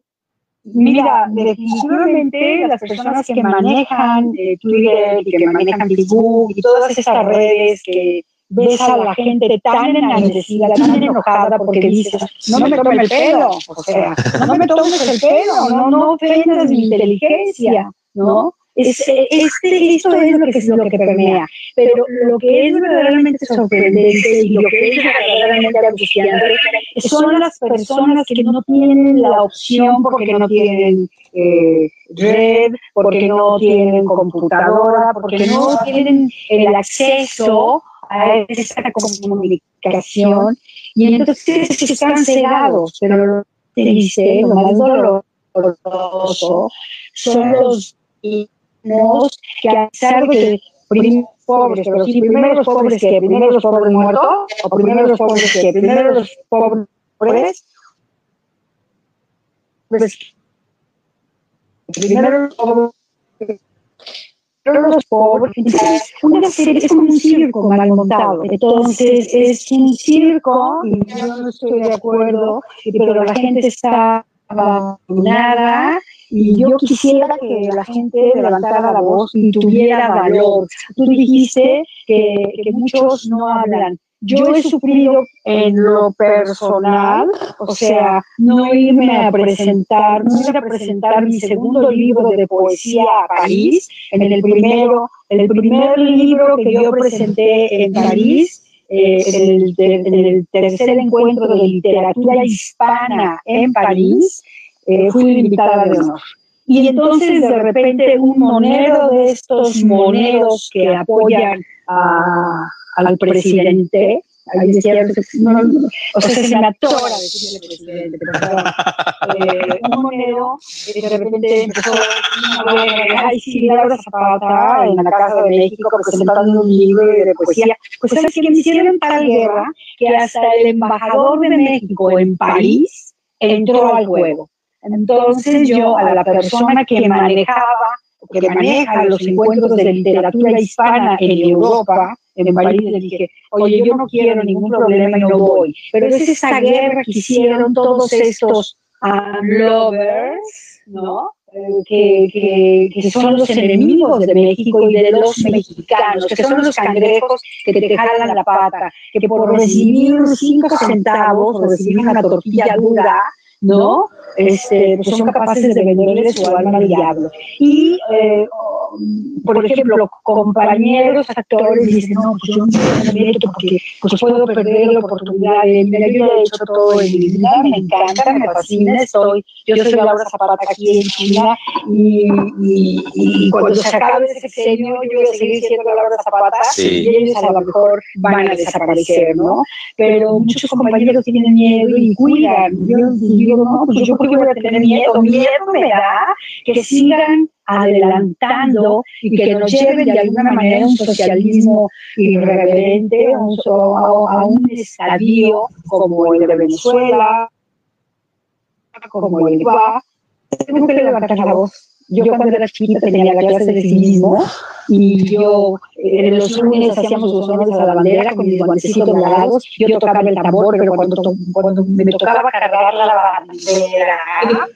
E: Mira, definitivamente las personas que manejan eh, Twitter y que manejan Facebook y todas esas redes que ves a la gente tan enardecida, tan enojada porque dices, no me tomes el pelo, o sea, no me tomes el pelo, no, no ofendas mi inteligencia, ¿no? Es, este, esto es lo que, es lo que permea. Pero lo que es verdaderamente sorprendente y lo que es verdaderamente angustiante son las personas que no tienen la opción porque no tienen eh, red, porque no tienen computadora, porque no tienen el acceso a esa comunicación y entonces están cegados. Pero lo triste, lo más doloroso son los que a pesar de pobres, pero sí, primero los pobres que, primero los pobres muertos, o primero los pobres que, primero los pobres, pues, primero los pobres, los pobres, una serie es como un circo mal montado, entonces es un circo, y yo no estoy de acuerdo, pero la gente está abandonada, y yo quisiera que la gente levantara la voz y tuviera valor. Tú dijiste que, que muchos no hablan. Yo he sufrido en lo personal, o sea, no irme a presentar, no ir a presentar mi segundo libro de poesía a París. En el primero, el primer libro que yo presenté en París, eh, en, el, en, el, tercer encuentro de literatura hispana en París, eh, fui invitada de honor. Y entonces de repente un monero de estos moneros que apoyan a, al presidente, ahí decía, no, o sea, se me atora decirle presidente, pero eh, un monero de repente empezó a ay, sí, Laura Zapata en la Casa de México presentando un libro de poesía. Pues sabes que me hicieron tal guerra que hasta el embajador de México en París entró al juego. Entonces yo a la persona que manejaba, que maneja los encuentros de literatura hispana en Europa, en París, le dije, oye, yo no quiero ningún problema y no voy. Pero es esa guerra que hicieron todos estos um, lovers, ¿no? Que, que, que, son los enemigos de México y de los mexicanos, que son los cangrejos que te jalan la pata, que por recibir cinco centavos o recibir una tortilla dura, ¿no? Este, pues son capaces de venderle su alma al diablo. Y, eh, por ejemplo, compañeros actores dicen, no, pues yo no me meto porque pues puedo perder la oportunidad. De, mira, yo he hecho todo en mi vida, me encanta, me fascina, estoy, yo soy Laura Zapata aquí en China y, y, y cuando se acabe ese sexenio yo voy a seguir siendo Laura Zapata sí. y ellos a lo mejor van a desaparecer, ¿no? Pero muchos compañeros tienen miedo y cuidan. Yo, yo no, pues yo porque voy a tener miedo, miedo me da que sigan adelantando y que nos lleven de alguna manera a un socialismo irreverente, a un, a un estadio como el de Venezuela, como el de Cuba. Tengo que levantar la voz. Yo cuando era chiquita tenía la clase de civismo y yo eh, los lunes hacíamos los honores a la bandera con mis guantecitos dorados, yo tocaba el tambor, pero cuando, cuando me tocaba cargar la bandera,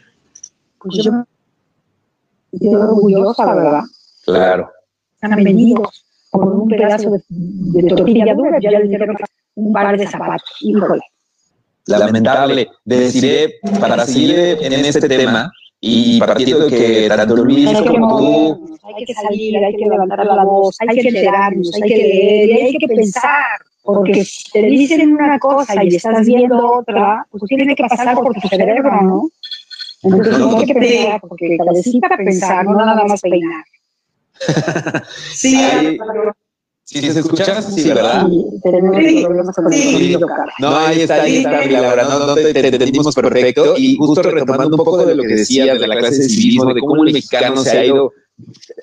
E: pues yo me orgullosa, ¿verdad?
A: Claro.
E: Están vendidos por un pedazo de, de tortilla dura, ya les dieron un par de zapatos, híjole.
A: Lamentable. Deciré, para seguir en este tema, y partiendo de que tanto Luis como tú...
E: Hay que salir, hay que levantar la voz, hay que enterarnos, hay que leer, hay que pensar. Porque si te dicen una cosa y estás viendo otra, pues tiene que pasar por tu cerebro, ¿no? Entonces no hay que pensar, porque necesita pensar, no nada más peinar.
C: Sí,
A: Sí, ¿se escucha? Sí, ¿verdad?
E: Sí, tenemos problemas con el.
A: No, ahí está, ahí está, mi Laura, no, no te, te entendimos perfecto. Y justo retomando un poco de lo que decías de la clase de civismo, de cómo el mexicano se ha ido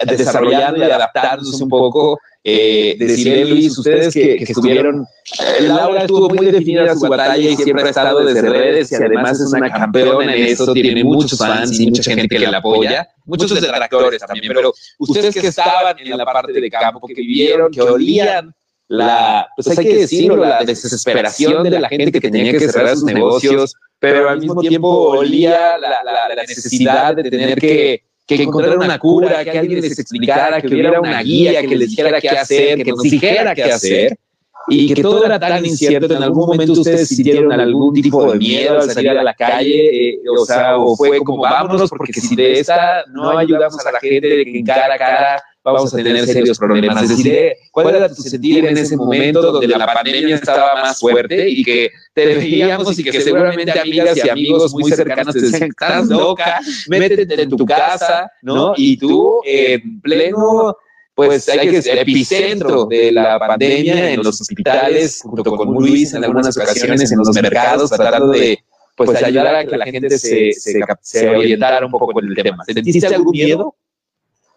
A: desarrollando y adaptándose un poco. Eh, decirle, Luis, ustedes que, que estuvieron, eh, Laura estuvo muy definida su batalla y siempre ha estado desde redes y además es una campeona en esto, tiene muchos fans y mucha gente que la apoya, muchos detractores también, pero ustedes que estaban en la parte de campo, que vivieron, que olían la, pues hay que decirlo, la desesperación de la gente que tenía que cerrar sus negocios, pero al mismo tiempo olía la, la, la necesidad de tener que, que encontrar una cura, que alguien les explicara, que hubiera una guía, que les dijera qué hacer, que nos dijera qué hacer. Y que todo era tan incierto, en algún momento ustedes sintieron algún tipo de miedo al salir a la calle, eh, o sea, o fue como vámonos, porque si de esta no ayudamos a la gente de que cara a cara vamos a tener serios problemas. Es decir, eh, ¿cuál era tu sentir en ese momento donde la pandemia estaba más fuerte y que te veíamos y que seguramente amigas y amigos muy cercanos te decían, estás loca, métete en tu casa, ¿no? Y tú en pleno pues hay que ser epicentro de la pandemia en los hospitales, junto con Luis en algunas ocasiones en los mercados, tratando de pues ayudar a que la gente se, se, se orientara un poco en el tema. ¿Sentiste algún miedo?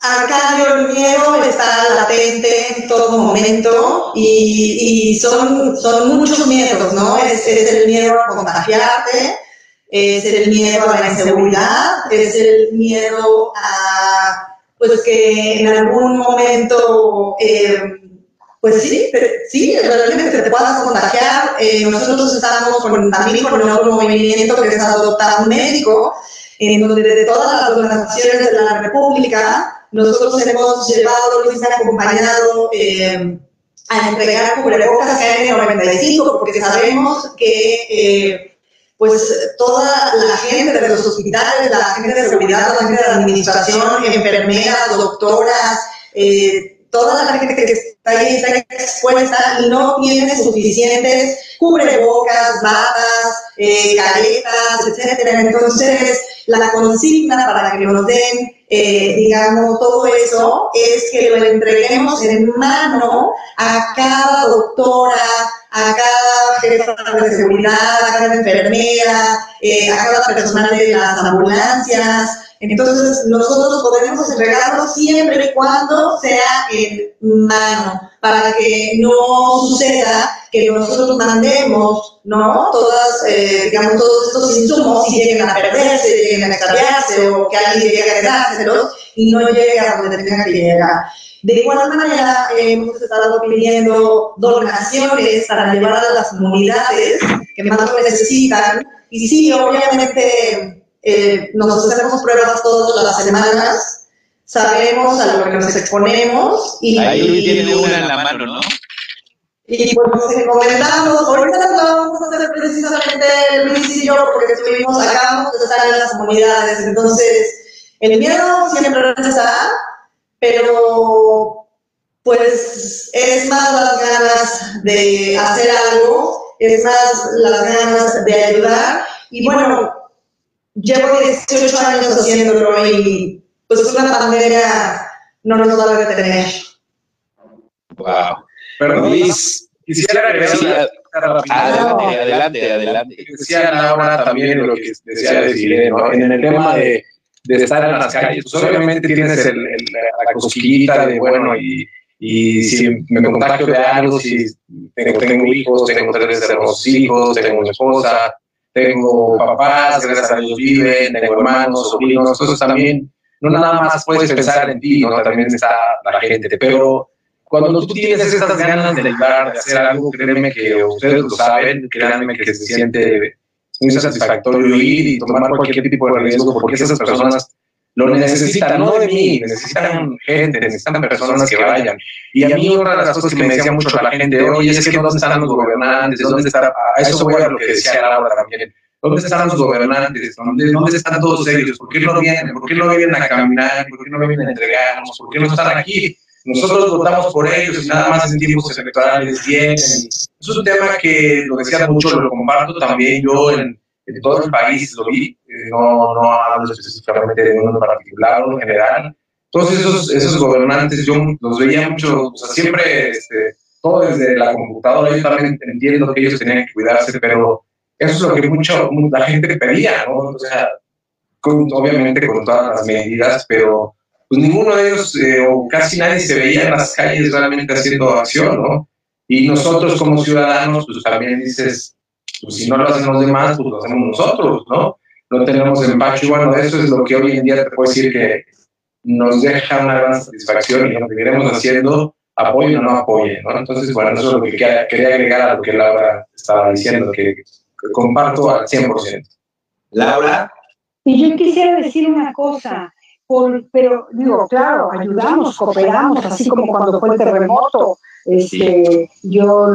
C: El miedo está latente en todo momento y, y son, son muchos miedos, ¿no? Es, es, el miedo a contagiarte, es el miedo a la inseguridad, es el miedo a, pues que en algún momento, eh, pues sí, sí, realmente te puedas contagiar. Eh, nosotros estamos con, también con otro movimiento que es Adoptar Médico, en donde de todas las organizaciones de la República, nosotros hemos llevado, Luis ha acompañado eh, a entregar cubrebocas KN95 porque sabemos que eh, pues toda la gente de los hospitales, la gente de seguridad, la gente de la administración, enfermeras, doctoras, eh, toda la gente que está ahí está expuesta no tiene suficientes cubrebocas, batas, eh, caretas, etcétera. Entonces, la consigna para que nos den, eh, digamos, todo eso es que lo entreguemos en mano a cada doctora, a cada jefa de seguridad, a cada enfermera, eh, a cada personal de las ambulancias. Entonces, nosotros podemos entregarlo siempre y cuando sea en mano, para que no suceda que nosotros mandemos, ¿no? Todas, eh, digamos, todos estos insumos y lleguen a perderse, lleguen a extraviarse o que alguien llegue a quedárselos y no llegue a donde tenga que llegar. De igual manera, eh, hemos estado pidiendo donaciones para llevar a las comunidades que más lo necesitan. Y sí, obviamente, eh, nos hacemos pruebas todas las semanas, sabemos a lo que nos exponemos. Y,
A: Ahí tiene una en la mano, ¿no?
C: Y pues nos encomendamos, ahorita lo vamos a hacer precisamente Luis y yo, porque estuvimos acá, estar en las comunidades. Entonces, el miedo siempre está, pero pues es más las ganas de hacer algo, es más las ganas de ayudar. Y bueno, llevo 18 años haciéndolo y pues una pandemia no nos va a detener.
A: Wow.
D: Perdón,
A: Luis,
D: quisiera agregar
A: sí,
D: una
A: a-
D: cosa rápida.
A: adelante, adelante, adelante.
D: decía Laura también lo que decía decir, ¿no? En el tema de, de estar en las calles, pues obviamente tienes el, el- la cosquillita de, bueno, y, y si me contagio de algo, si tengo, tengo hijos, tengo tres hermosos hijos, tengo una esposa, tengo papás, gracias a Dios viven, tengo hermanos, sobrinos, entonces también, no nada más puedes pensar en ti. También está la gente, pero cuando tú tienes estas ganas de ayudar, de hacer algo, créeme que ustedes lo saben, créanme que se siente muy satisfactorio ir y tomar cualquier tipo de riesgo porque esas personas lo necesitan, no de mí, necesitan gente, necesitan personas que vayan. Y a mí una de las cosas que me decía mucho la gente, oye, es que ¿dónde están los gobernantes? ¿Dónde está? A eso voy a lo que decía Laura también. ¿Dónde están los gobernantes? ¿Dónde, ¿Dónde están todos ellos? ¿Por qué no vienen? ¿Por qué no vienen a caminar? ¿Por qué no vienen a entregarnos? ¿Por qué no están aquí? nosotros votamos por ellos y nada más en tiempos electorales vienen. Es un tema que lo decía mucho, lo comparto también yo en, en todo el país, lo vi, eh, no, no hablo específicamente de uno en particular, en general. Todos esos, esos gobernantes, yo los veía mucho, o sea, siempre, este, todo desde la computadora, yo también entiendo que ellos tenían que cuidarse, pero eso es lo que mucho, la gente pedía, ¿no? O sea, obviamente con todas las medidas, pero pues ninguno de ellos eh, o casi nadie se veía en las calles realmente haciendo acción, ¿no? Y nosotros como ciudadanos, pues también dices, pues si no lo hacen los demás, pues lo hacemos nosotros, ¿no? No tenemos empacho y bueno, eso es lo que hoy en día te puedo decir que nos deja una gran satisfacción y lo que seguiremos haciendo, apoyo o no apoye, ¿no? Entonces, bueno, eso es lo que quería agregar a lo que Laura estaba diciendo, que, que comparto al 100%.
A: Laura.
E: Y yo quisiera decir una cosa, pero digo, claro, ayudamos, cooperamos, así como cuando fue el terremoto, este, yo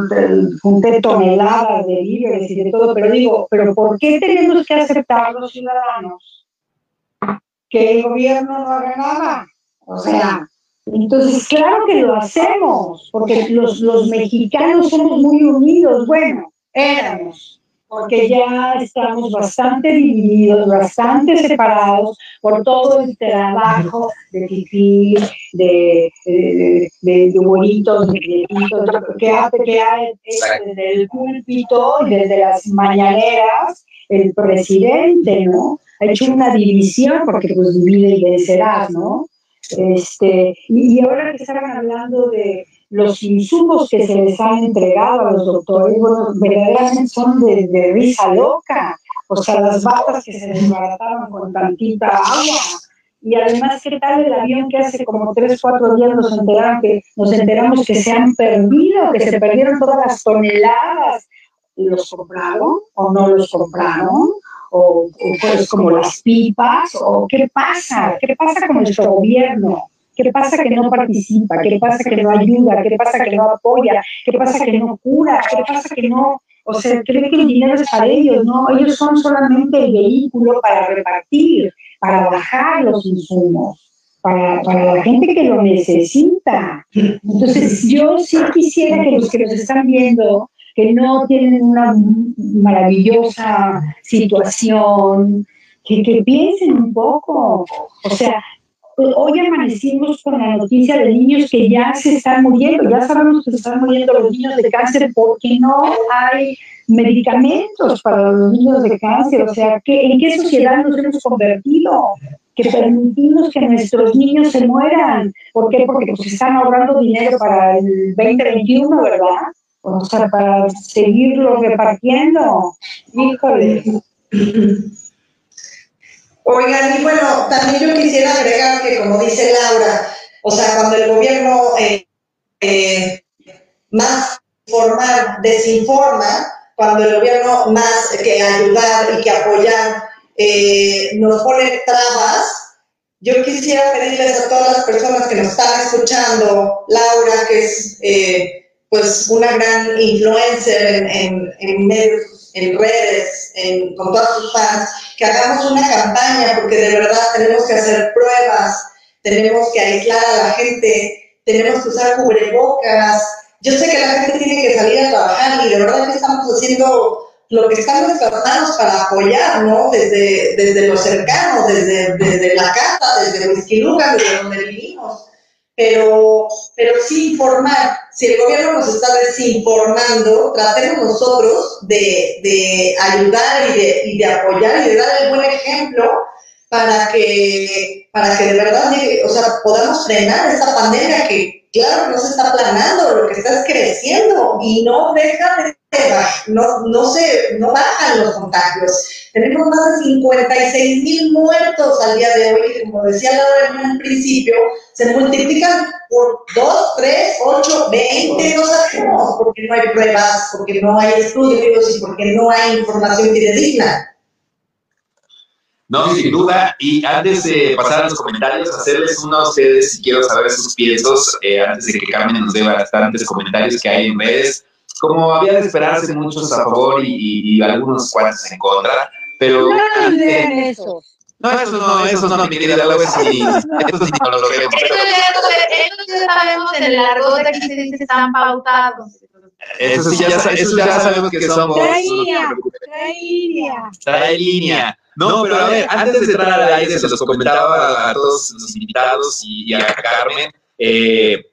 E: junté toneladas de víveres y de todo, pero digo, pero ¿por qué tenemos que aceptar los ciudadanos que el gobierno no haga nada? O sea, entonces claro que lo hacemos, porque los, los mexicanos somos muy unidos, bueno, éramos porque ya estamos bastante divididos, bastante separados por todo el trabajo de Fifi, de, de, de, de de que hace que hay desde el púlpito y desde las mañaneras, el presidente, ¿no? Ha hecho una división porque pues divide y vencerás, ¿no? Este, y, y ahora que estaban hablando de, los insumos que se les han entregado a los doctores, bueno, verdaderamente son de, risa loca. O sea, las batas que se desbarataron con tantita agua. Y además, ¿qué tal el avión que hace como tres, cuatro días nos, que, nos enteramos que se han perdido, que se perdieron todas las toneladas? ¿Los compraron o no los compraron? ¿O, o pues como las pipas? ¿O qué pasa? ¿Qué pasa con nuestro gobierno? ¿Qué pasa que no participa? ¿Qué pasa que no ayuda? ¿Qué pasa que no apoya? ¿Qué pasa que no cura? ¿Qué pasa que no, o sea, cree que el dinero es para ellos? No, ellos son solamente el vehículo para repartir, para bajar los insumos. Para, para, la gente que lo necesita. Entonces, yo sí quisiera que los que nos están viendo, que no tienen una maravillosa situación, que, que piensen un poco. O sea, hoy amanecimos con la noticia de niños que ya se están muriendo, ya sabemos que se están muriendo los niños de cáncer porque no hay medicamentos para los niños de cáncer. O sea, ¿en qué sociedad nos hemos convertido? Que permitimos que nuestros niños se mueran. ¿Por qué? Porque pues están ahorrando dinero para el 2021, ¿verdad? O sea, para seguirlo repartiendo. Híjole.
C: Oigan, y bueno, también yo quisiera agregar que, como dice Laura, o sea, cuando el gobierno eh, eh, más formal desinforma, cuando el gobierno más que ayudar y que apoyar eh, nos pone trabas, yo quisiera pedirles a todas las personas que nos están escuchando, Laura, que es pues una gran influencer en, en, en medios, en redes, en, con todas sus fans, que hagamos una campaña, porque de verdad tenemos que hacer pruebas, tenemos que aislar a la gente, tenemos que usar cubrebocas. Yo sé que la gente tiene que salir a trabajar y de verdad que estamos haciendo lo que están nuestras manos para apoyar, ¿no? Desde, desde lo cercano, desde, desde la casa, desde Whisky desde donde vivimos pero, pero sí informar. Si el gobierno nos está desinformando, tratemos nosotros de, de ayudar y de, y de, apoyar y de dar el buen ejemplo para que, para que de verdad o sea, podamos frenar esta pandemia que, claro, no se está planando, lo que está es creciendo y no deja de no, no, se, no bajan los contagios. Tenemos más de 56 mil muertos al día de hoy, como decía Laura en un principio, se multiplican por 2, 3, 8, 20, no sabemos, porque no hay pruebas, porque no hay estudios y porque no hay información fidedigna.
A: No, sin duda. Y antes de pasar a los comentarios, hacerles uno a ustedes, quiero saber sus piensos, eh, antes de que Carmen nos dé bastantes comentarios que hay en redes como había de esperarse, muchos a favor y, algunos cuantos en contra, pero...
E: No, no, eso.
A: No, eso no, eso no, mi querida Laura, eso sí, eso sí no lo vemos.
B: Eso ya sabemos en el argot aquí se dice están pautados.
A: Eso sí, ya, eso ya sabemos que somos.
E: Trae línea, trae línea.
A: Trae línea. No, pero a ver, antes de entrar al aire, se los comentaba a todos los invitados y a Carmen. Eh,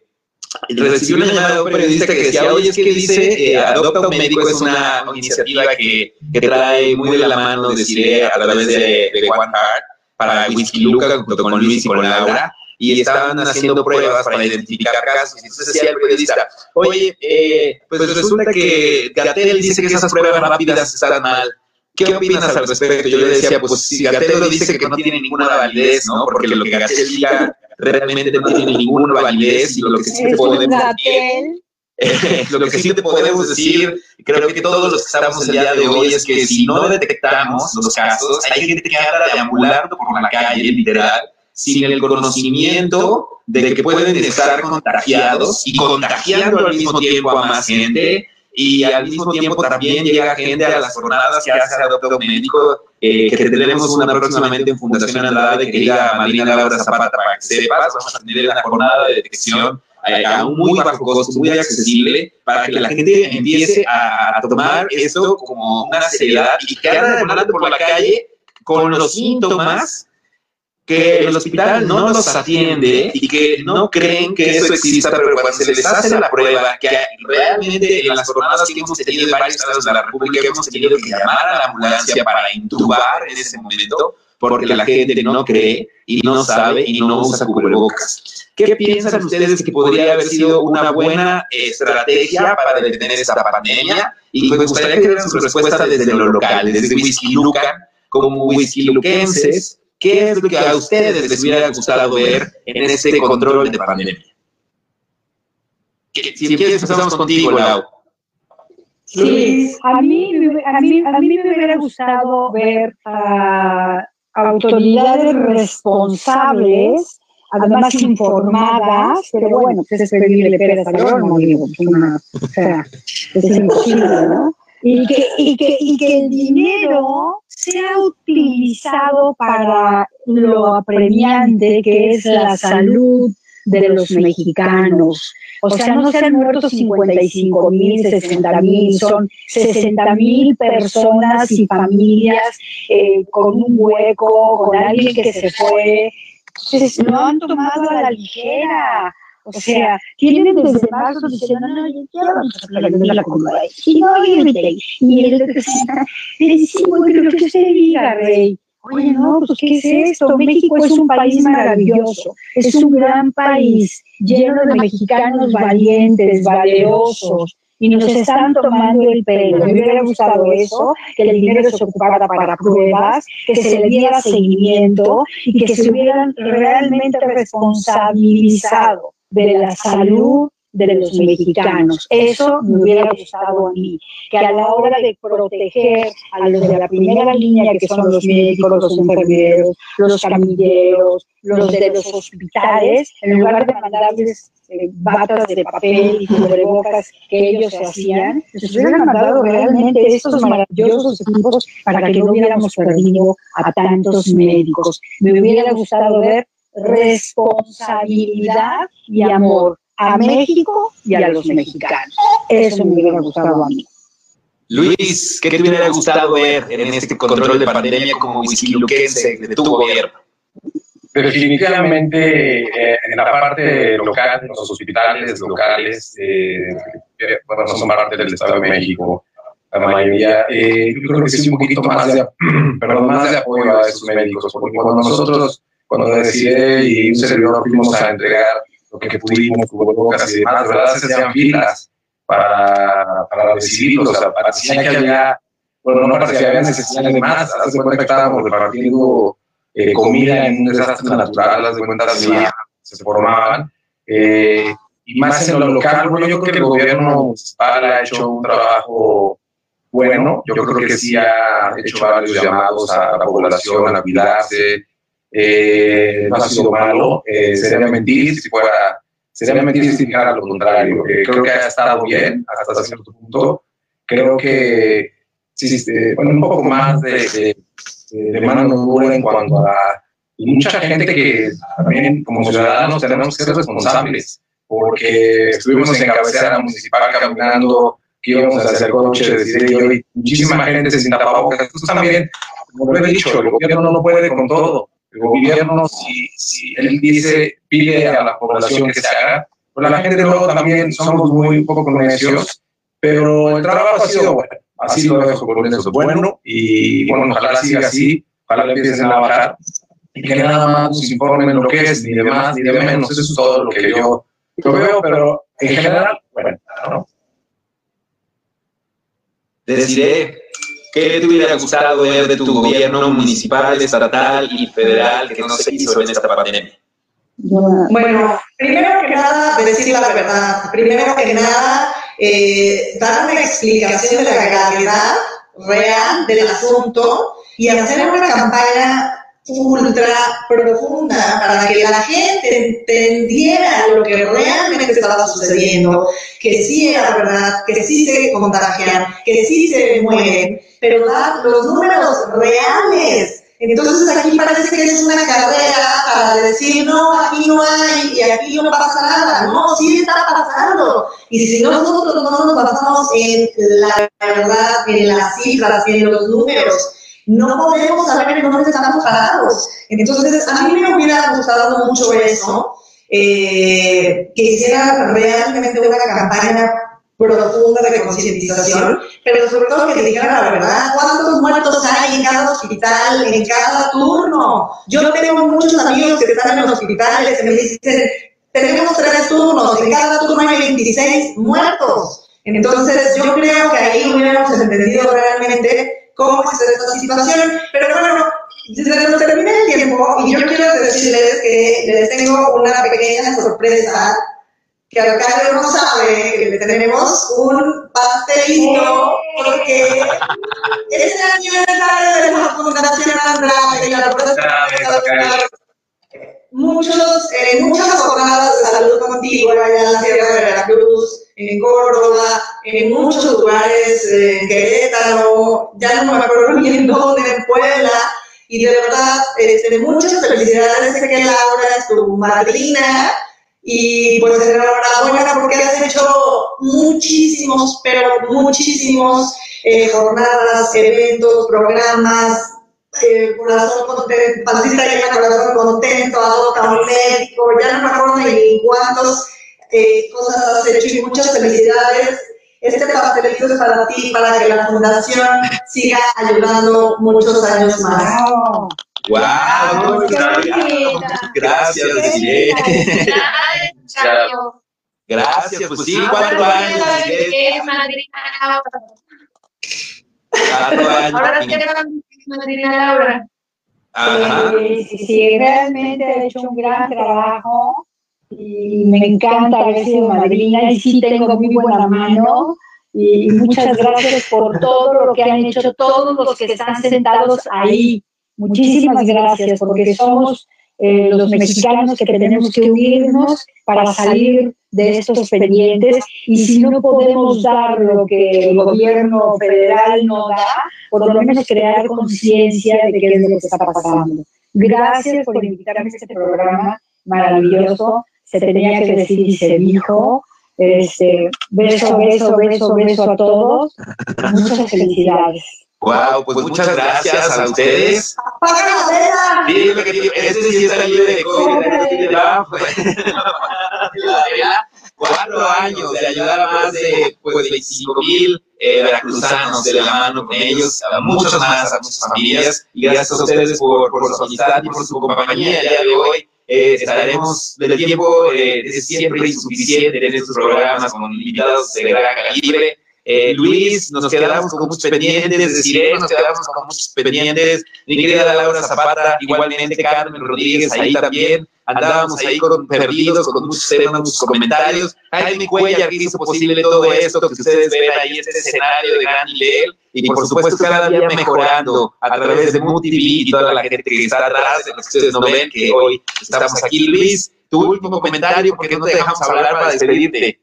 A: recibí una llamada de un periodista que decía, oye, es que dice, eh, Adopta un Médico es una iniciativa que, que trae muy de la mano de Cire a través de, de One Heart para Whisky Luca junto con Luis y con Laura y estaban haciendo pruebas para identificar casos. Entonces decía el periodista, oye, eh, pues resulta que Gatel dice que esas pruebas rápidas están mal. ¿Qué opinas al respecto? Yo le decía, pues si Gatel lo dice que no tiene ninguna validez, ¿no? Porque lo que Gatel diga realmente no tiene ninguna validez y lo que sí te podemos decir, lo que sí te podemos decir, creo que todos los que estamos el día de hoy es que si no detectamos los casos, hay gente que anda deambulando por la calle, literal, sin el conocimiento de que pueden estar contagiados y contagiando al mismo tiempo a más gente y al mismo tiempo también llega gente a las jornadas que hace Adopto Médico, eh, que tendremos una próximamente en Fundación Andrade, que diga Marina Laura Zapata para que sepas, vamos a tener una jornada de detección eh, a un muy bajo costo, muy accesible, para que la gente empiece a, tomar esto como una seriedad y que anda por la calle con los síntomas que el hospital no los atiende y que no creen que eso exista, pero cuando se les hace la prueba, que realmente en las jornadas que hemos tenido en varios estados de la República hemos tenido que llamar a la ambulancia para intubar en ese momento, porque la gente no cree y no sabe y no usa cubrebocas. ¿Qué piensan ustedes que podría haber sido una buena estrategia para detener esta pandemia? Y me gustaría que dieran su respuesta desde lo local, desde Whisky Luca, como whisky luquenses, ¿Qué es lo que a ustedes les hubiera gustado ver en este control de pandemia? Si quieres, empezamos contigo, Lau.
E: Sí, a mí, a, mí, a mí me hubiera gustado ver a autoridades responsables, además informadas, pero bueno, pues es pedirle peras al horno, digo, o sea, es imposible, ¿no? Y que, y, que, y que el dinero sea utilizado para lo apremiante que es la salud de los mexicanos. O sea, no se han muerto 55 mil, 60 mil, son 60 mil personas y familias eh, con un hueco, con alguien que se fue. Lo han tomado a la ligera. O sea, tienen desde marzo diciendo, no, yo quiero la, la comida. Y no, y Y el otro dice, bueno, que usted diga, rey. Oye, no, pues ¿qué es esto? México es un país maravilloso, es un gran país lleno de mexicanos valientes, valerosos, y nos están tomando el pelo. Me hubiera gustado eso, que el dinero se ocupara para pruebas, que se le diera seguimiento y que se hubieran realmente responsabilizado de la salud de los mexicanos. Eso me hubiera gustado a mí, que a la hora de proteger a los de la primera línea, que son los médicos, los enfermeros, los camilleros, los de los hospitales, en lugar de mandarles eh, batas de papel y cubrebocas que ellos se hacían, les hubieran mandado realmente estos maravillosos equipos para que no hubiéramos perdido a tantos médicos. Me hubiera gustado ver responsabilidad y amor a México y a los mexicanos. Eso me hubiera gustado a mí.
A: Luis, ¿qué te hubiera gustado ver en este control de pandemia como whiskyluquense de tu gobierno?
D: Definitivamente eh, en la parte local, los hospitales locales, eh, bueno, son parte del Estado de México, la mayoría, eh, yo creo que sí un poquito más de, perdón, más de apoyo a esos médicos, porque cuando nosotros cuando decidí y un servidor fuimos a entregar lo que pudimos, cubrebocas y demás, ¿verdad? Se hacían filas para, para recibirlos, o sea, parecía que había, bueno, no parecía que había necesidades de más, hace cuenta que estábamos repartiendo eh, comida en un desastre natural, las de cuenta que se formaban. Eh, y más en lo local, bueno, yo creo que el gobierno municipal ha hecho un trabajo bueno, yo creo que sí ha hecho varios llamados a la población a cuidarse, eh, no ha sido malo, eh, sería mentir si fuera, sería mentir si dijera lo contrario. Eh, creo que ha estado bien hasta cierto punto. Creo que sí, bueno, un poco más de, de, de mano dura en cuanto a mucha gente que también como ciudadanos tenemos que ser responsables. porque estuvimos en cabecera municipal caminando, que íbamos hacia el coche de y hoy muchísima gente sin tapabocas. Tú también, como lo he dicho, el gobierno no puede con todo. El gobierno, si, él dice, pide a la población que se haga, pues la gente luego también somos muy poco necios, pero el trabajo ha sido bueno. Así lo dejo por eso bueno y bueno, ojalá siga así, ojalá empiecen a bajar y que nada más nos informen lo que es, ni de más ni de menos. Eso es todo lo que yo, yo veo, pero en general, bueno, ¿no?
A: Deciré, ¿qué te hubiera gustado ver de tu gobierno municipal, estatal y federal que no se hizo en esta pandemia?
C: Bueno, primero que nada, decir la verdad. Primero que nada, eh, dar una explicación de la gravedad real del asunto y hacer una campaña ultra profunda para que la gente entendiera lo que realmente estaba sucediendo, que sí era verdad, que sí se contagian, que sí se mueren, pero dar los números reales entonces aquí parece que es una carrera para decir, no, aquí no hay y aquí no pasa nada. No, sí está pasando. Y si nosotros no nos basamos en la verdad, en las cifras, en los números, no podemos saber en dónde estamos parados. Entonces, a mí me hubiera gustado mucho eso, eh, que hiciera realmente una campaña profunda de concientización, pero sobre todo que digan la verdad, cuántos muertos hay en cada hospital, en cada turno. Yo tengo muchos amigos que están en los hospitales y me dicen, tenemos tres turnos, en cada turno hay 26 muertos. Entonces yo creo que ahí hubiéramos entendido realmente cómo es esta situación, pero bueno, se nos termina el tiempo y yo quiero decirles que les tengo una pequeña sorpresa que acá no sabe que le tenemos un pastelito porque es el aniversario de la Fundación Andrade y la muchos, en muchas jornadas de salud contigo allá en la Sierra de Veracruz, en Córdoba, en muchos lugares, en Querétaro, ya no me acuerdo ni en dónde, en Puebla, y de verdad, este, muchas felicidades, sé que Laura es tu madrina, y pues enhorabuena porque has hecho muchísimos, pero muchísimos eh, jornadas, eventos, programas, eh, corazón contento, Pancita llena, corazón contento, adopta un médico, ya no me acuerdo ni cuántas eh, cosas has hecho y muchas felicidades. Este pastelito es para ti, para que la fundación siga ayudando muchos años más.
A: ¡Wow! Gracias, Gracias, pues sí, cuatro años. Cuatro años.
B: Madrina Laura.
A: Ajá.
E: Sí, sí, realmente ha hecho un gran trabajo y me encanta haber sido madrina y sí tengo muy buena mano y muchas gracias por todo lo que han hecho todos los que están sentados ahí Muchísimas gracias, porque somos eh, los mexicanos que tenemos que unirnos para salir de estos pendientes y si no podemos dar lo que el gobierno federal no da, por lo menos crear conciencia de qué es lo que está pasando. Gracias por invitarme a este programa maravilloso. Se tenía que decir y se dijo. Este, beso, beso, beso, beso a todos. Muchas felicidades.
A: Wow, pues, muchas gracias a ustedes. Sí, ese sí está libre de COVID. Cuatro años de ayudar a más de pues, 25 mil eh, veracruzanos de la mano con ellos, a muchos más, a muchas familias, y gracias a ustedes por, por su amistad y por su compañía el día de hoy. Eh, estaremos del tiempo eh, siempre insuficiente en estos programas con invitados de gran calibre. Eh, Luis, nos quedamos con muchos pendientes, decir, nos quedamos con muchos pendientes, mi querida Laura Zapata, igualmente Carmen Rodríguez, ahí también, andábamos ahí perdidos, con muchos temas, muchos comentarios, Jaime Cuellar que hizo posible todo esto, que ustedes ven ahí, este escenario de gran nivel, y por supuesto cada día mejorando a través de MUTV y toda la gente que está atrás, de ustedes no ven, que hoy estamos aquí. Luis, tu último comentario, porque no te dejamos hablar para despedirte.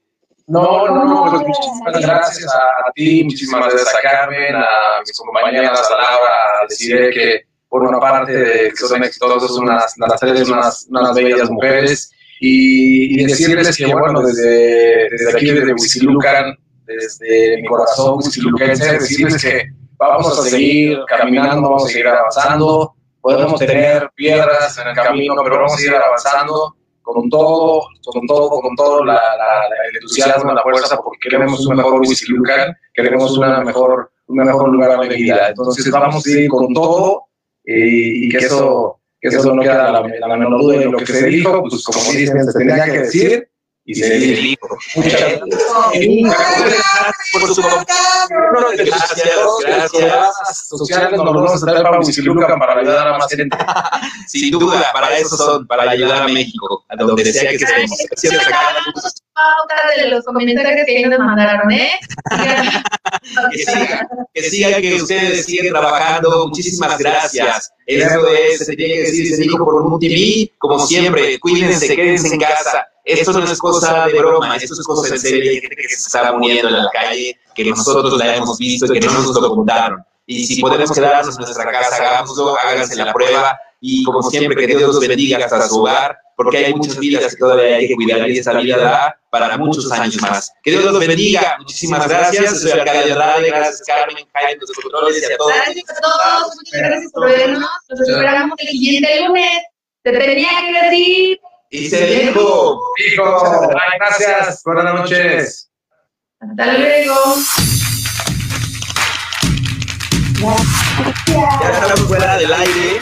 D: No, no, no, pues muchísimas gracias a, ti, muchísimas gracias a Carmen, a mis compañeras, a Laura, a decir que por una parte que son exitosas, unas, las tres unas, unas bellas mujeres, y, decirles que, bueno, desde, desde aquí, desde Huizilucan, desde mi corazón huiziluquense, decirles que vamos a seguir caminando, vamos a seguir avanzando, podemos tener piedras en el camino, pero vamos a seguir avanzando con todo, con todo, con todo la, entusiasmo, la fuerza, porque queremos un mejor Huizilucan, queremos una mejor, un mejor lugar de vida. Entonces vamos a ir con todo y, y que eso que eso no queda la, la menor duda. De lo que se dijo, pues como dicen, se tenía que decir y se dijo. Muchas gracias por su Gracias, gracias. Sociales nos vamos a estar para Huizilucan para ayudar a más gente.
A: Sin duda, para eso son, para ayudar a México, a donde sea que estemos.
B: de los comentarios que ellos nos mandaron, ¿eh?
A: que sigan, que ustedes sigan trabajando. Muchísimas gracias. Eso es, se tiene que decir, se dijo por un TV, como siempre, cuídense, quédense en casa. Esto no es cosa de broma, esto es cosa en serio. Hay gente que se está muriendo en la calle, que nosotros la hemos visto que no nos lo contaron. Y si podemos quedarnos en nuestra casa, hagámoslo, háganse la prueba. Y como siempre, que Dios los bendiga hasta su hogar, porque hay muchas vidas que todavía hay que cuidar y esa vida da para muchos años más. Que Dios los bendiga. Muchísimas gracias. Soy Arcadio Andrade. Gracias, Carmen, Jaime, los controles y a todos.
B: Gracias a todos. Muchas gracias por vernos. Nos esperamos el siguiente lunes. Te tenía que decir.
A: Y se dijo.
D: Dijo, gracias, buenas noches.
B: Hasta luego.
A: Ya estamos fuera del aire.